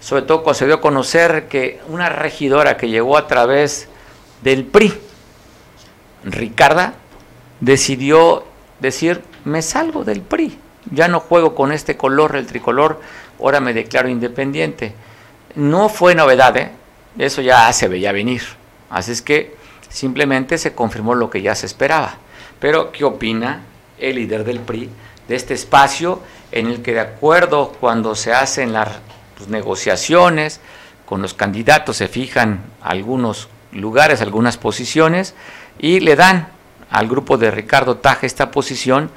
sobre todo a conocer que una regidora que llegó a través del PRI, Ricarda, decidió decir, me salgo del PRI, ya no juego con este color, el tricolor, ahora me declaro independiente. No fue novedad, ¿eh? eso ya se veía venir. Así es que simplemente se confirmó lo que ya se esperaba. Pero, ¿qué opina el líder del PRI de este espacio en el que de acuerdo cuando se hacen las pues, negociaciones con los candidatos se fijan algunos lugares, algunas posiciones y le dan al grupo de Ricardo Taja esta posición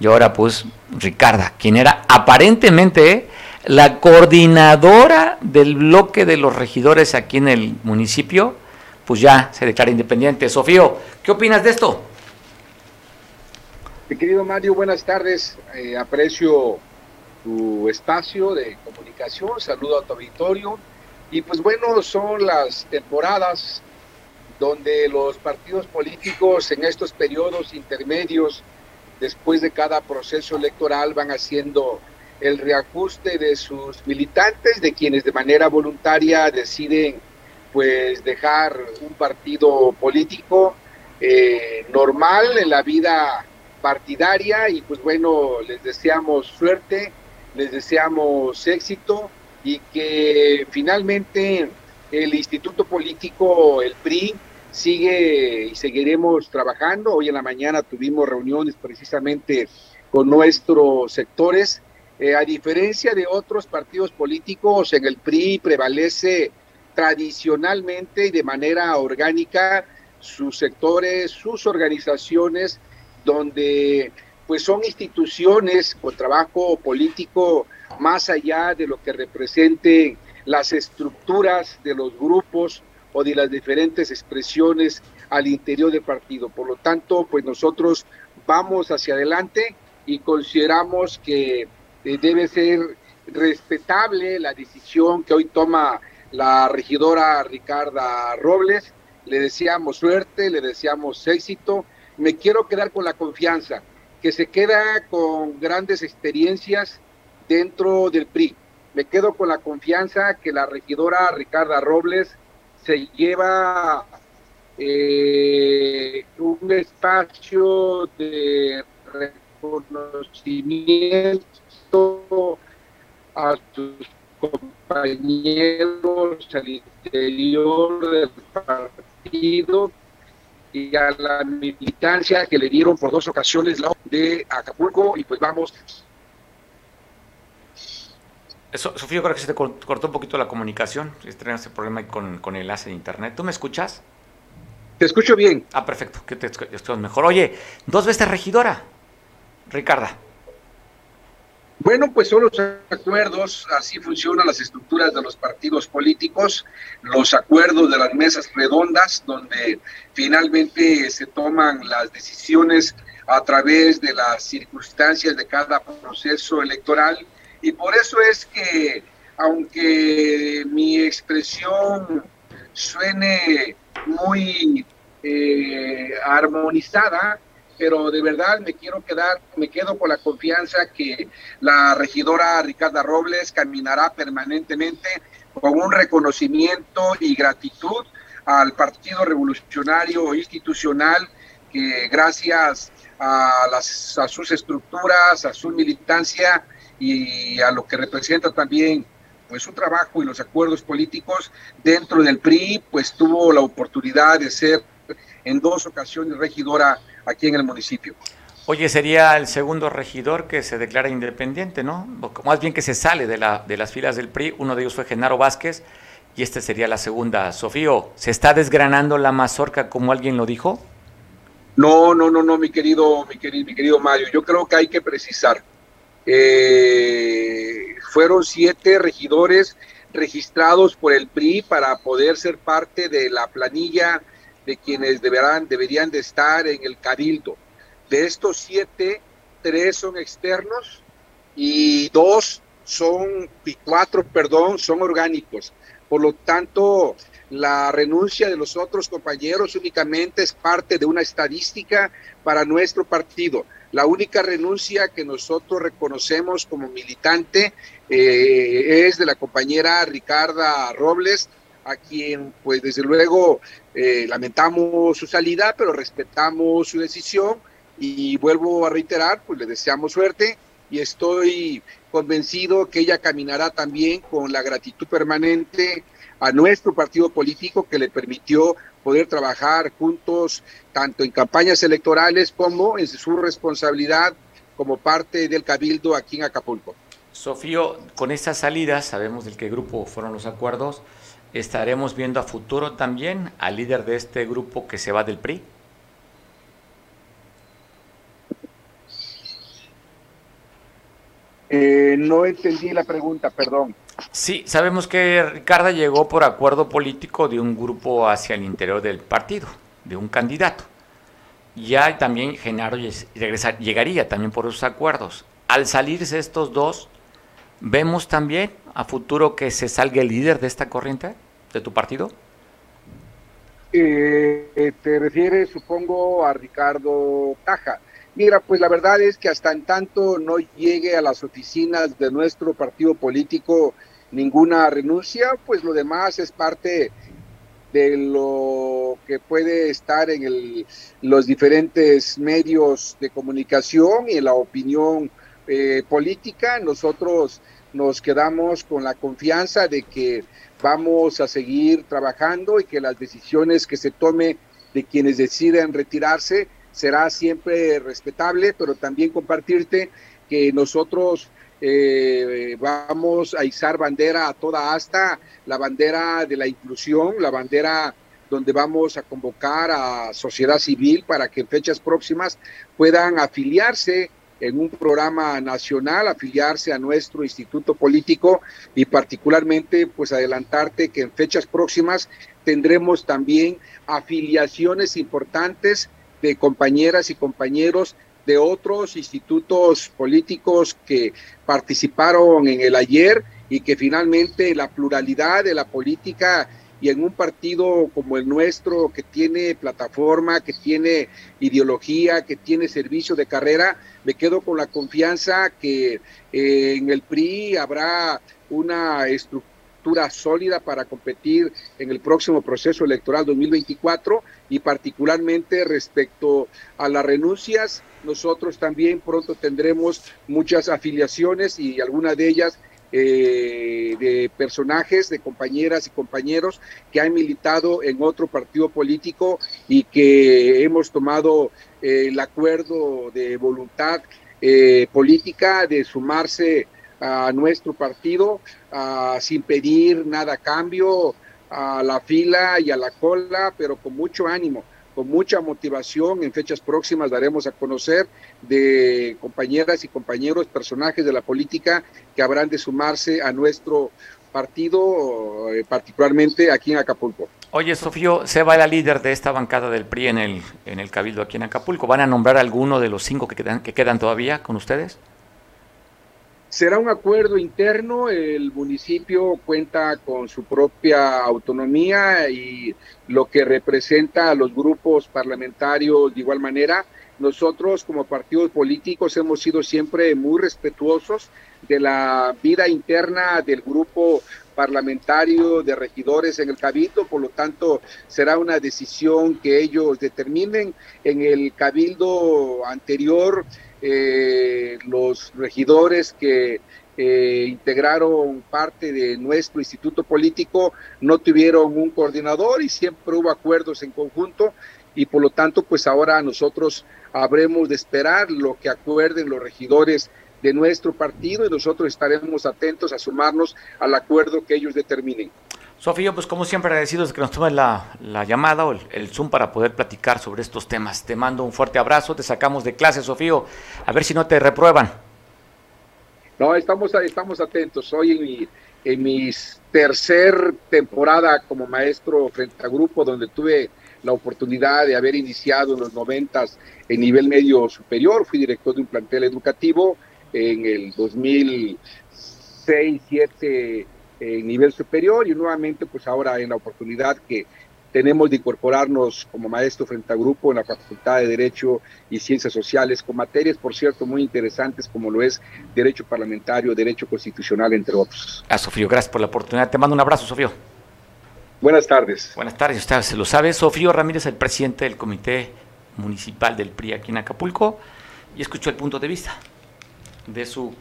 y ahora pues Ricarda, quien era aparentemente la coordinadora del bloque de los regidores aquí en el municipio, pues ya se declara independiente. Sofío, ¿qué opinas de esto? Mi querido Mario, buenas tardes. Eh, aprecio tu espacio de comunicación. Saludo a tu auditorio. Y pues bueno, son las temporadas donde los partidos políticos en estos periodos intermedios, después de cada proceso electoral, van haciendo el reajuste de sus militantes, de quienes de manera voluntaria deciden pues dejar un partido político eh, normal en la vida partidaria y pues bueno, les deseamos suerte, les deseamos éxito y que finalmente el Instituto Político, el PRI, sigue y seguiremos trabajando. Hoy en la mañana tuvimos reuniones precisamente con nuestros sectores. Eh, a diferencia de otros partidos políticos, en el PRI prevalece tradicionalmente y de manera orgánica sus sectores, sus organizaciones, donde pues son instituciones con trabajo político más allá de lo que representen las estructuras de los grupos o de las diferentes expresiones al interior del partido. Por lo tanto, pues nosotros vamos hacia adelante y consideramos que eh, debe ser respetable la decisión que hoy toma la regidora Ricarda Robles. Le deseamos suerte, le deseamos éxito. Me quiero quedar con la confianza que se queda con grandes experiencias dentro del PRI. Me quedo con la confianza que la regidora Ricarda Robles se lleva eh, un espacio de reconocimiento a sus compañeros al interior del partido y a la militancia que le dieron por dos ocasiones la de Acapulco y pues vamos. Eso, Sofía, creo que se te cortó un poquito la comunicación. Tenemos ese problema con, con el enlace de internet. ¿Tú me escuchas? Te escucho bien. Ah, perfecto. Que te escuchas mejor. Oye, dos veces regidora, Ricarda. Bueno, pues son los acuerdos, así funcionan las estructuras de los partidos políticos, los acuerdos de las mesas redondas, donde finalmente se toman las decisiones a través de las circunstancias de cada proceso electoral. Y por eso es que, aunque mi expresión suene muy eh, armonizada, pero de verdad me quiero quedar, me quedo con la confianza que la regidora Ricarda Robles caminará permanentemente con un reconocimiento y gratitud al Partido Revolucionario Institucional que gracias a, las, a sus estructuras, a su militancia y a lo que representa también pues su trabajo y los acuerdos políticos dentro del PRI, pues tuvo la oportunidad de ser en dos ocasiones regidora aquí en el municipio. Oye, sería el segundo regidor que se declara independiente, ¿no? más bien que se sale de, la, de las filas del PRI. Uno de ellos fue Genaro Vázquez y esta sería la segunda. Sofío, ¿se está desgranando la mazorca como alguien lo dijo? No, no, no, no, mi querido, mi querido, mi querido Mario. Yo creo que hay que precisar. Eh, fueron siete regidores registrados por el PRI para poder ser parte de la planilla de quienes deberán, deberían de estar en el cabildo. De estos siete, tres son externos y dos son, y cuatro, perdón, son orgánicos. Por lo tanto, la renuncia de los otros compañeros únicamente es parte de una estadística para nuestro partido. La única renuncia que nosotros reconocemos como militante eh, es de la compañera Ricarda Robles, a quien pues desde luego eh, lamentamos su salida, pero respetamos su decisión y vuelvo a reiterar, pues le deseamos suerte y estoy convencido que ella caminará también con la gratitud permanente a nuestro partido político que le permitió poder trabajar juntos tanto en campañas electorales como en su responsabilidad como parte del cabildo aquí en Acapulco. Sofío, con esta salida, sabemos del qué grupo fueron los acuerdos, estaremos viendo a futuro también al líder de este grupo que se va del PRI. Eh, no entendí la pregunta, perdón. Sí, sabemos que Ricarda llegó por acuerdo político de un grupo hacia el interior del partido, de un candidato. ya también Genaro llegaría también por esos acuerdos. Al salirse estos dos, ¿vemos también a futuro que se salga el líder de esta corriente, de tu partido? Eh, eh, te refieres, supongo, a Ricardo Taja. Mira, pues la verdad es que hasta en tanto no llegue a las oficinas de nuestro partido político ninguna renuncia, pues lo demás es parte de lo que puede estar en el, los diferentes medios de comunicación y en la opinión eh, política. Nosotros nos quedamos con la confianza de que vamos a seguir trabajando y que las decisiones que se tome de quienes deciden retirarse será siempre respetable, pero también compartirte que nosotros eh, vamos a izar bandera a toda asta, la bandera de la inclusión, la bandera donde vamos a convocar a sociedad civil para que en fechas próximas puedan afiliarse en un programa nacional, afiliarse a nuestro instituto político y particularmente pues adelantarte que en fechas próximas tendremos también afiliaciones importantes de compañeras y compañeros de otros institutos políticos que participaron en el ayer y que finalmente la pluralidad de la política y en un partido como el nuestro que tiene plataforma, que tiene ideología, que tiene servicio de carrera, me quedo con la confianza que eh, en el PRI habrá una estructura sólida para competir en el próximo proceso electoral 2024 y particularmente respecto a las renuncias, nosotros también pronto tendremos muchas afiliaciones y algunas de ellas eh, de personajes, de compañeras y compañeros que han militado en otro partido político y que hemos tomado eh, el acuerdo de voluntad eh, política de sumarse a nuestro partido sin pedir nada a cambio, a la fila y a la cola, pero con mucho ánimo, con mucha motivación. En fechas próximas daremos a conocer de compañeras y compañeros, personajes de la política que habrán de sumarse a nuestro partido, eh, particularmente aquí en Acapulco. Oye, Sofío, se va la líder de esta bancada del PRI en el, en el Cabildo aquí en Acapulco. ¿Van a nombrar alguno de los cinco que quedan, que quedan todavía con ustedes? Será un acuerdo interno, el municipio cuenta con su propia autonomía y lo que representa a los grupos parlamentarios de igual manera. Nosotros como partidos políticos hemos sido siempre muy respetuosos de la vida interna del grupo parlamentario de regidores en el cabildo, por lo tanto será una decisión que ellos determinen. En el cabildo anterior eh, los regidores que eh, integraron parte de nuestro instituto político no tuvieron un coordinador y siempre hubo acuerdos en conjunto y por lo tanto pues ahora nosotros habremos de esperar lo que acuerden los regidores de nuestro partido y nosotros estaremos atentos a sumarnos al acuerdo que ellos determinen. Sofía, pues como siempre agradecidos que nos tomen la, llamada o el, Zoom para poder platicar sobre estos temas. Te mando un fuerte abrazo, te sacamos de clase, Sofía, a ver si no te reprueban. No, estamos, estamos atentos. Hoy en mi, en mi tercer temporada como maestro frente a grupo, donde tuve la oportunidad de haber iniciado en los noventas en nivel medio superior, fui director de un plantel educativo en el 2006, 2007 en nivel superior y nuevamente pues ahora en la oportunidad que tenemos de incorporarnos como maestro frente a grupo en la Facultad de Derecho y Ciencias Sociales con materias, por cierto, muy interesantes como lo es Derecho Parlamentario, Derecho Constitucional, entre otros. A Sofío, gracias por la oportunidad. Te mando un abrazo, Sofío. Buenas tardes. Buenas tardes, usted se lo sabe. Sofío Ramírez, el presidente del Comité Municipal del PRI aquí en Acapulco, y escuchó el punto de vista de su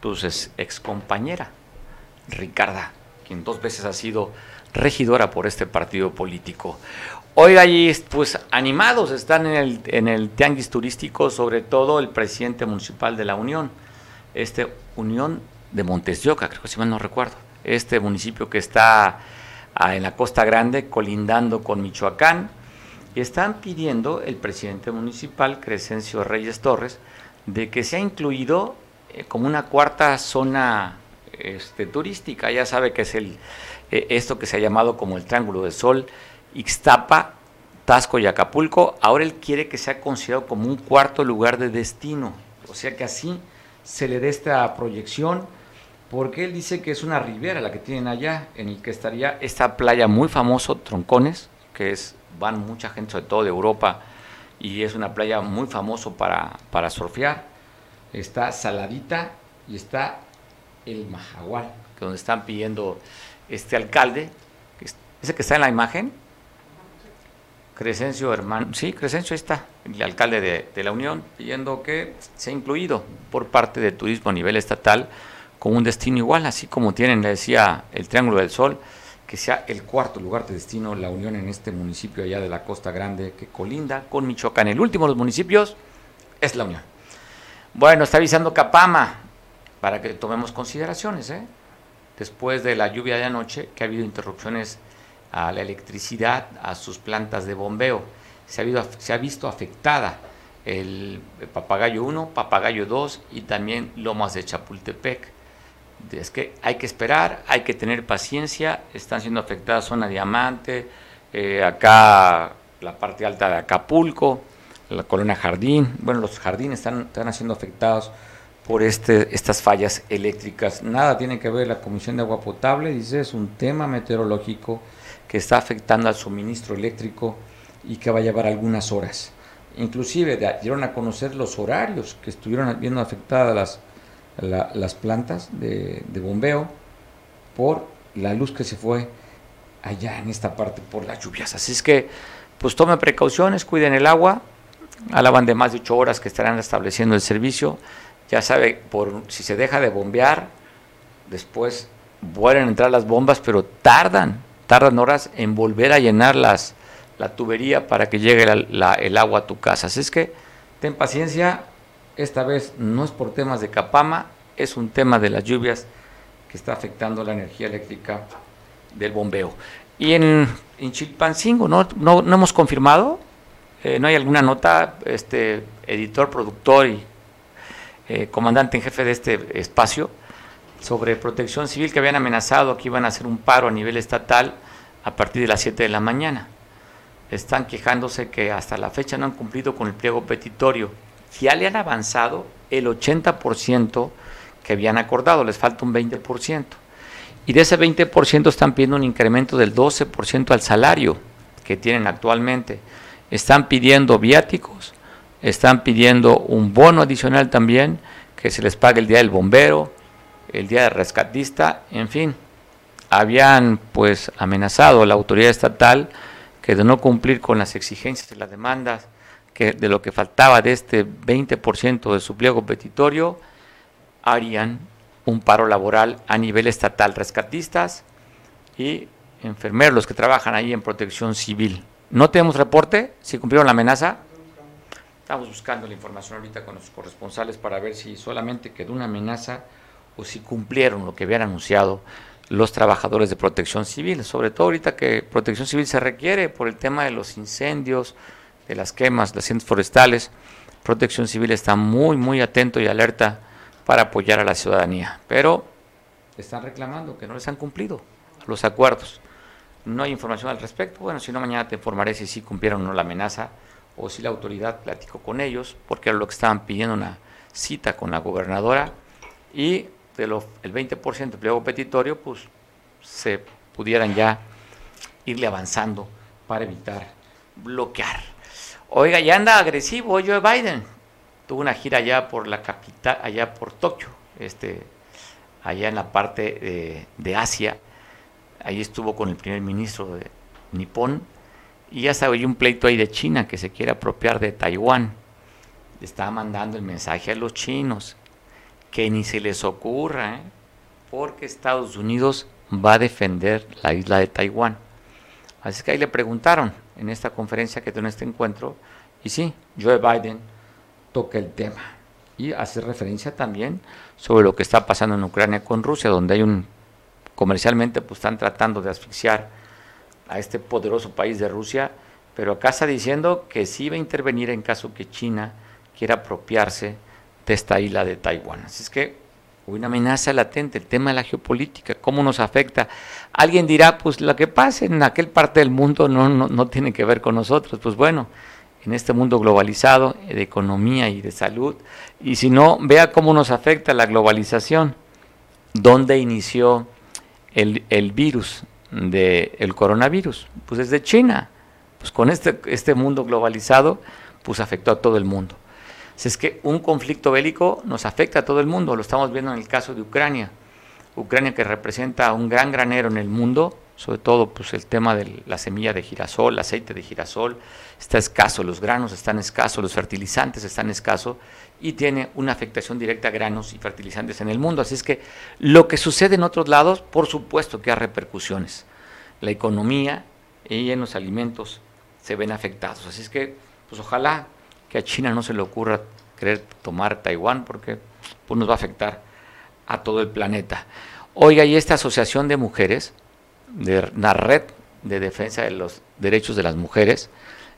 pues, ex compañera Ricarda, quien dos veces ha sido regidora por este partido político. Hoy ahí, pues animados están en el, en el tianguis turístico, sobre todo el presidente municipal de la Unión, este Unión de Montes de Oca, creo que si mal no recuerdo, este municipio que está ah, en la Costa Grande, colindando con Michoacán, y están pidiendo el presidente municipal, Crescencio Reyes Torres, de que sea incluido eh, como una cuarta zona este, turística. Ya sabe que es el, eh, esto que se ha llamado como el Triángulo del Sol, Ixtapa, Tasco y Acapulco. Ahora él quiere que sea considerado como un cuarto lugar de destino. O sea que así se le dé esta proyección, porque él dice que es una ribera la que tienen allá, en el que estaría esta playa muy famosa, Troncones, que es, van mucha gente, sobre todo de Europa, y es una playa muy famoso para, para surfear. Está Saladita y está el Majagual, que donde están pidiendo este alcalde, ese que está en la imagen, Crescencio hermano, sí, Crescencio está, el alcalde de, la Unión, pidiendo que sea incluido por parte de turismo a nivel estatal como un destino igual, así como tienen, le decía, el Triángulo del Sol, que sea el cuarto lugar de destino la Unión en este municipio allá de la Costa Grande que colinda con Michoacán. El último de los municipios es la Unión. Bueno, está avisando Capama para que tomemos consideraciones, ¿eh? después de la lluvia de anoche, que ha habido interrupciones a la electricidad, a sus plantas de bombeo. Se ha, visto afectada el Papagayo 1, Papagayo 2 y también Lomas de Chapultepec. Es que hay que esperar, hay que tener paciencia, están siendo afectadas zona diamante, eh, acá la parte alta de Acapulco, la colonia Jardín, bueno, los jardines están, están siendo afectados por este, estas fallas eléctricas. Nada tiene que ver la Comisión de Agua Potable, dice, es un tema meteorológico que está afectando al suministro eléctrico y que va a llevar algunas horas. Inclusive dieron a conocer los horarios que estuvieron viendo afectadas las, las plantas de, de bombeo por la luz que se fue allá en esta parte por las lluvias. Así es que, pues tomen precauciones, cuiden el agua, alaban de más de ocho horas que estarán estableciendo el servicio. Ya sabe, por si se deja de bombear, después vuelven a entrar las bombas, pero tardan, tardan horas en volver a llenar las, la tubería para que llegue el agua a tu casa. Así es que ten paciencia, esta vez no es por temas de Capama, es un tema de las lluvias que está afectando la energía eléctrica del bombeo. Y en, Chilpancingo, ¿no, no, no hemos confirmado? Eh, ¿No hay alguna nota, este editor, productor y eh, comandante en jefe de este espacio? sobre protección civil que habían amenazado que iban a hacer un paro a nivel estatal a partir de las 7 de la mañana. Están quejándose que hasta la fecha no han cumplido con el pliego petitorio. Ya le han avanzado el 80% que habían acordado, les falta un 20%. Y de ese 20% están pidiendo un incremento del 12% al salario que tienen actualmente. Están pidiendo viáticos, están pidiendo un bono adicional también, que se les pague el día del bombero, el día de rescatista, en fin, habían pues amenazado a la autoridad estatal que de no cumplir con las exigencias y las demandas que de lo que faltaba de este 20% de su pliego petitorio, harían un paro laboral a nivel estatal, rescatistas y enfermeros que trabajan ahí en protección civil. No tenemos reporte si cumplieron la amenaza. Estamos buscando la información ahorita con los corresponsales para ver si solamente quedó una amenaza o si cumplieron lo que habían anunciado los trabajadores de protección civil, sobre todo ahorita que protección civil se requiere por el tema de los incendios, de las quemas, las incendios forestales. Protección civil está muy, muy atento y alerta para apoyar a la ciudadanía, pero están reclamando que no les han cumplido los acuerdos. No hay información al respecto. Bueno, si no, mañana te informaré si sí cumplieron o no la amenaza o si la autoridad platicó con ellos, porque era lo que estaban pidiendo una cita con la gobernadora y del el 20% de pliego petitorio, pues se pudieran ya irle avanzando para evitar bloquear. Oiga, ya anda agresivo Joe Biden. Tuvo una gira allá por la capital, allá por Tokio, este, allá en la parte de, Asia. Ahí estuvo con el primer ministro de Nippon. Y ya sabe, un pleito ahí de China que se quiere apropiar de Taiwán. Está mandando el mensaje a los chinos que ni se les ocurra, ¿eh? porque Estados Unidos va a defender la isla de Taiwán. Así que ahí le preguntaron en esta conferencia que tuvo este encuentro, y sí, Joe Biden toca el tema y hace referencia también sobre lo que está pasando en Ucrania con Rusia, donde hay un comercialmente pues están tratando de asfixiar a este poderoso país de Rusia, pero acá está diciendo que sí va a intervenir en caso que China quiera apropiarse de esta isla de Taiwán. Así es que una amenaza latente, el tema de la geopolítica, cómo nos afecta. Alguien dirá, pues lo que pasa en aquel parte del mundo no, no, no tiene que ver con nosotros. Pues bueno, en este mundo globalizado de economía y de salud, y si no, vea cómo nos afecta la globalización. ¿Dónde inició el, el virus del coronavirus? Pues desde China. Pues con este, este mundo globalizado, pues afectó a todo el mundo. Si es que un conflicto bélico nos afecta a todo el mundo, lo estamos viendo en el caso de Ucrania. Ucrania que representa un gran granero en el mundo, sobre todo pues el tema de la semilla de girasol, el aceite de girasol, está escaso, los granos están escasos, los fertilizantes están escasos y tiene una afectación directa a granos y fertilizantes en el mundo. Así es que lo que sucede en otros lados, por supuesto que hay repercusiones. La economía y en los alimentos se ven afectados. Así es que, pues ojalá que a China no se le ocurra querer tomar Taiwán porque pues, nos va a afectar a todo el planeta. Oiga, y esta asociación de mujeres, de la red de defensa de los derechos de las mujeres,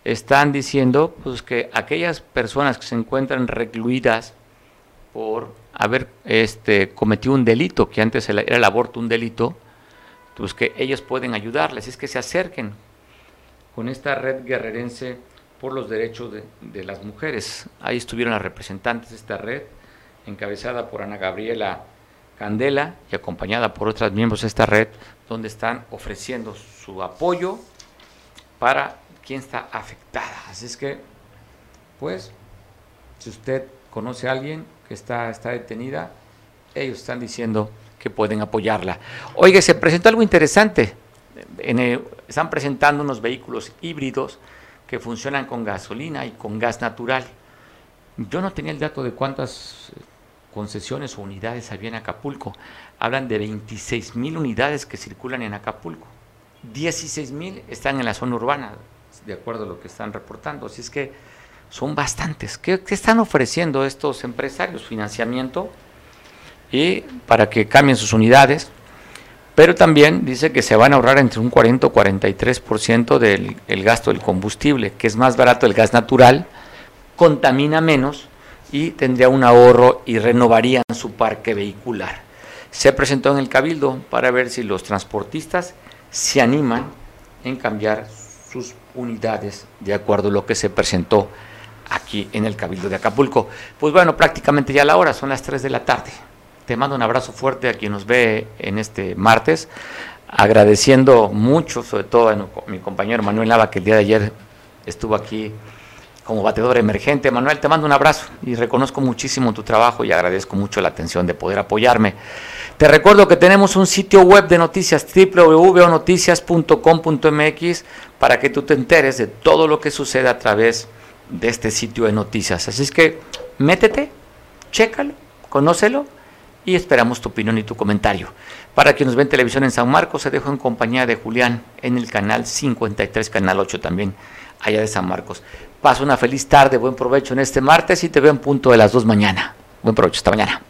están diciendo pues que aquellas personas que se encuentran recluidas por haber este cometido un delito, que antes era el aborto un delito, pues que ellos pueden ayudarles, es que se acerquen con esta red guerrerense por los derechos de, las mujeres. Ahí estuvieron las representantes de esta red, encabezada por Ana Gabriela Candela y acompañada por otros miembros de esta red, donde están ofreciendo su apoyo para quien está afectada. Así es que, pues, si usted conoce a alguien que está, está detenida, ellos están diciendo que pueden apoyarla. Oiga, se presentó algo interesante. están presentando unos vehículos híbridos que funcionan con gasolina y con gas natural. Yo no tenía el dato de cuántas eh, concesiones o unidades había en Acapulco. Hablan de 26 mil unidades que circulan en Acapulco. 16 mil están en la zona urbana, de acuerdo a lo que están reportando. Así es que son bastantes. ¿Qué, están ofreciendo estos empresarios? Financiamiento y para que cambien sus unidades pero también dice que se van a ahorrar entre un 40 o 43% del el gasto del combustible, que es más barato el gas natural, contamina menos y tendría un ahorro y renovarían su parque vehicular. Se presentó en el Cabildo para ver si los transportistas se animan en cambiar sus unidades de acuerdo a lo que se presentó aquí en el Cabildo de Acapulco. Pues bueno, prácticamente ya la hora, son las 3 de la tarde. Te mando un abrazo fuerte a quien nos ve en este martes, agradeciendo mucho, sobre todo a mi compañero Manuel Nava, que el día de ayer estuvo aquí como bateador emergente. Manuel, te mando un abrazo y reconozco muchísimo tu trabajo y agradezco mucho la atención de poder apoyarme. Te recuerdo que tenemos un sitio web de noticias, www.noticias.com.mx, para que tú te enteres de todo lo que sucede a través de este sitio de noticias. Así es que métete, chécalo, conócelo y esperamos tu opinión y tu comentario. Para quienes ven televisión en San Marcos, se dejo en compañía de Julián en el canal 53, canal 8 también, allá de San Marcos. Pasa una feliz tarde, buen provecho en este martes y te veo en punto de las 2 mañana. Buen provecho, hasta mañana.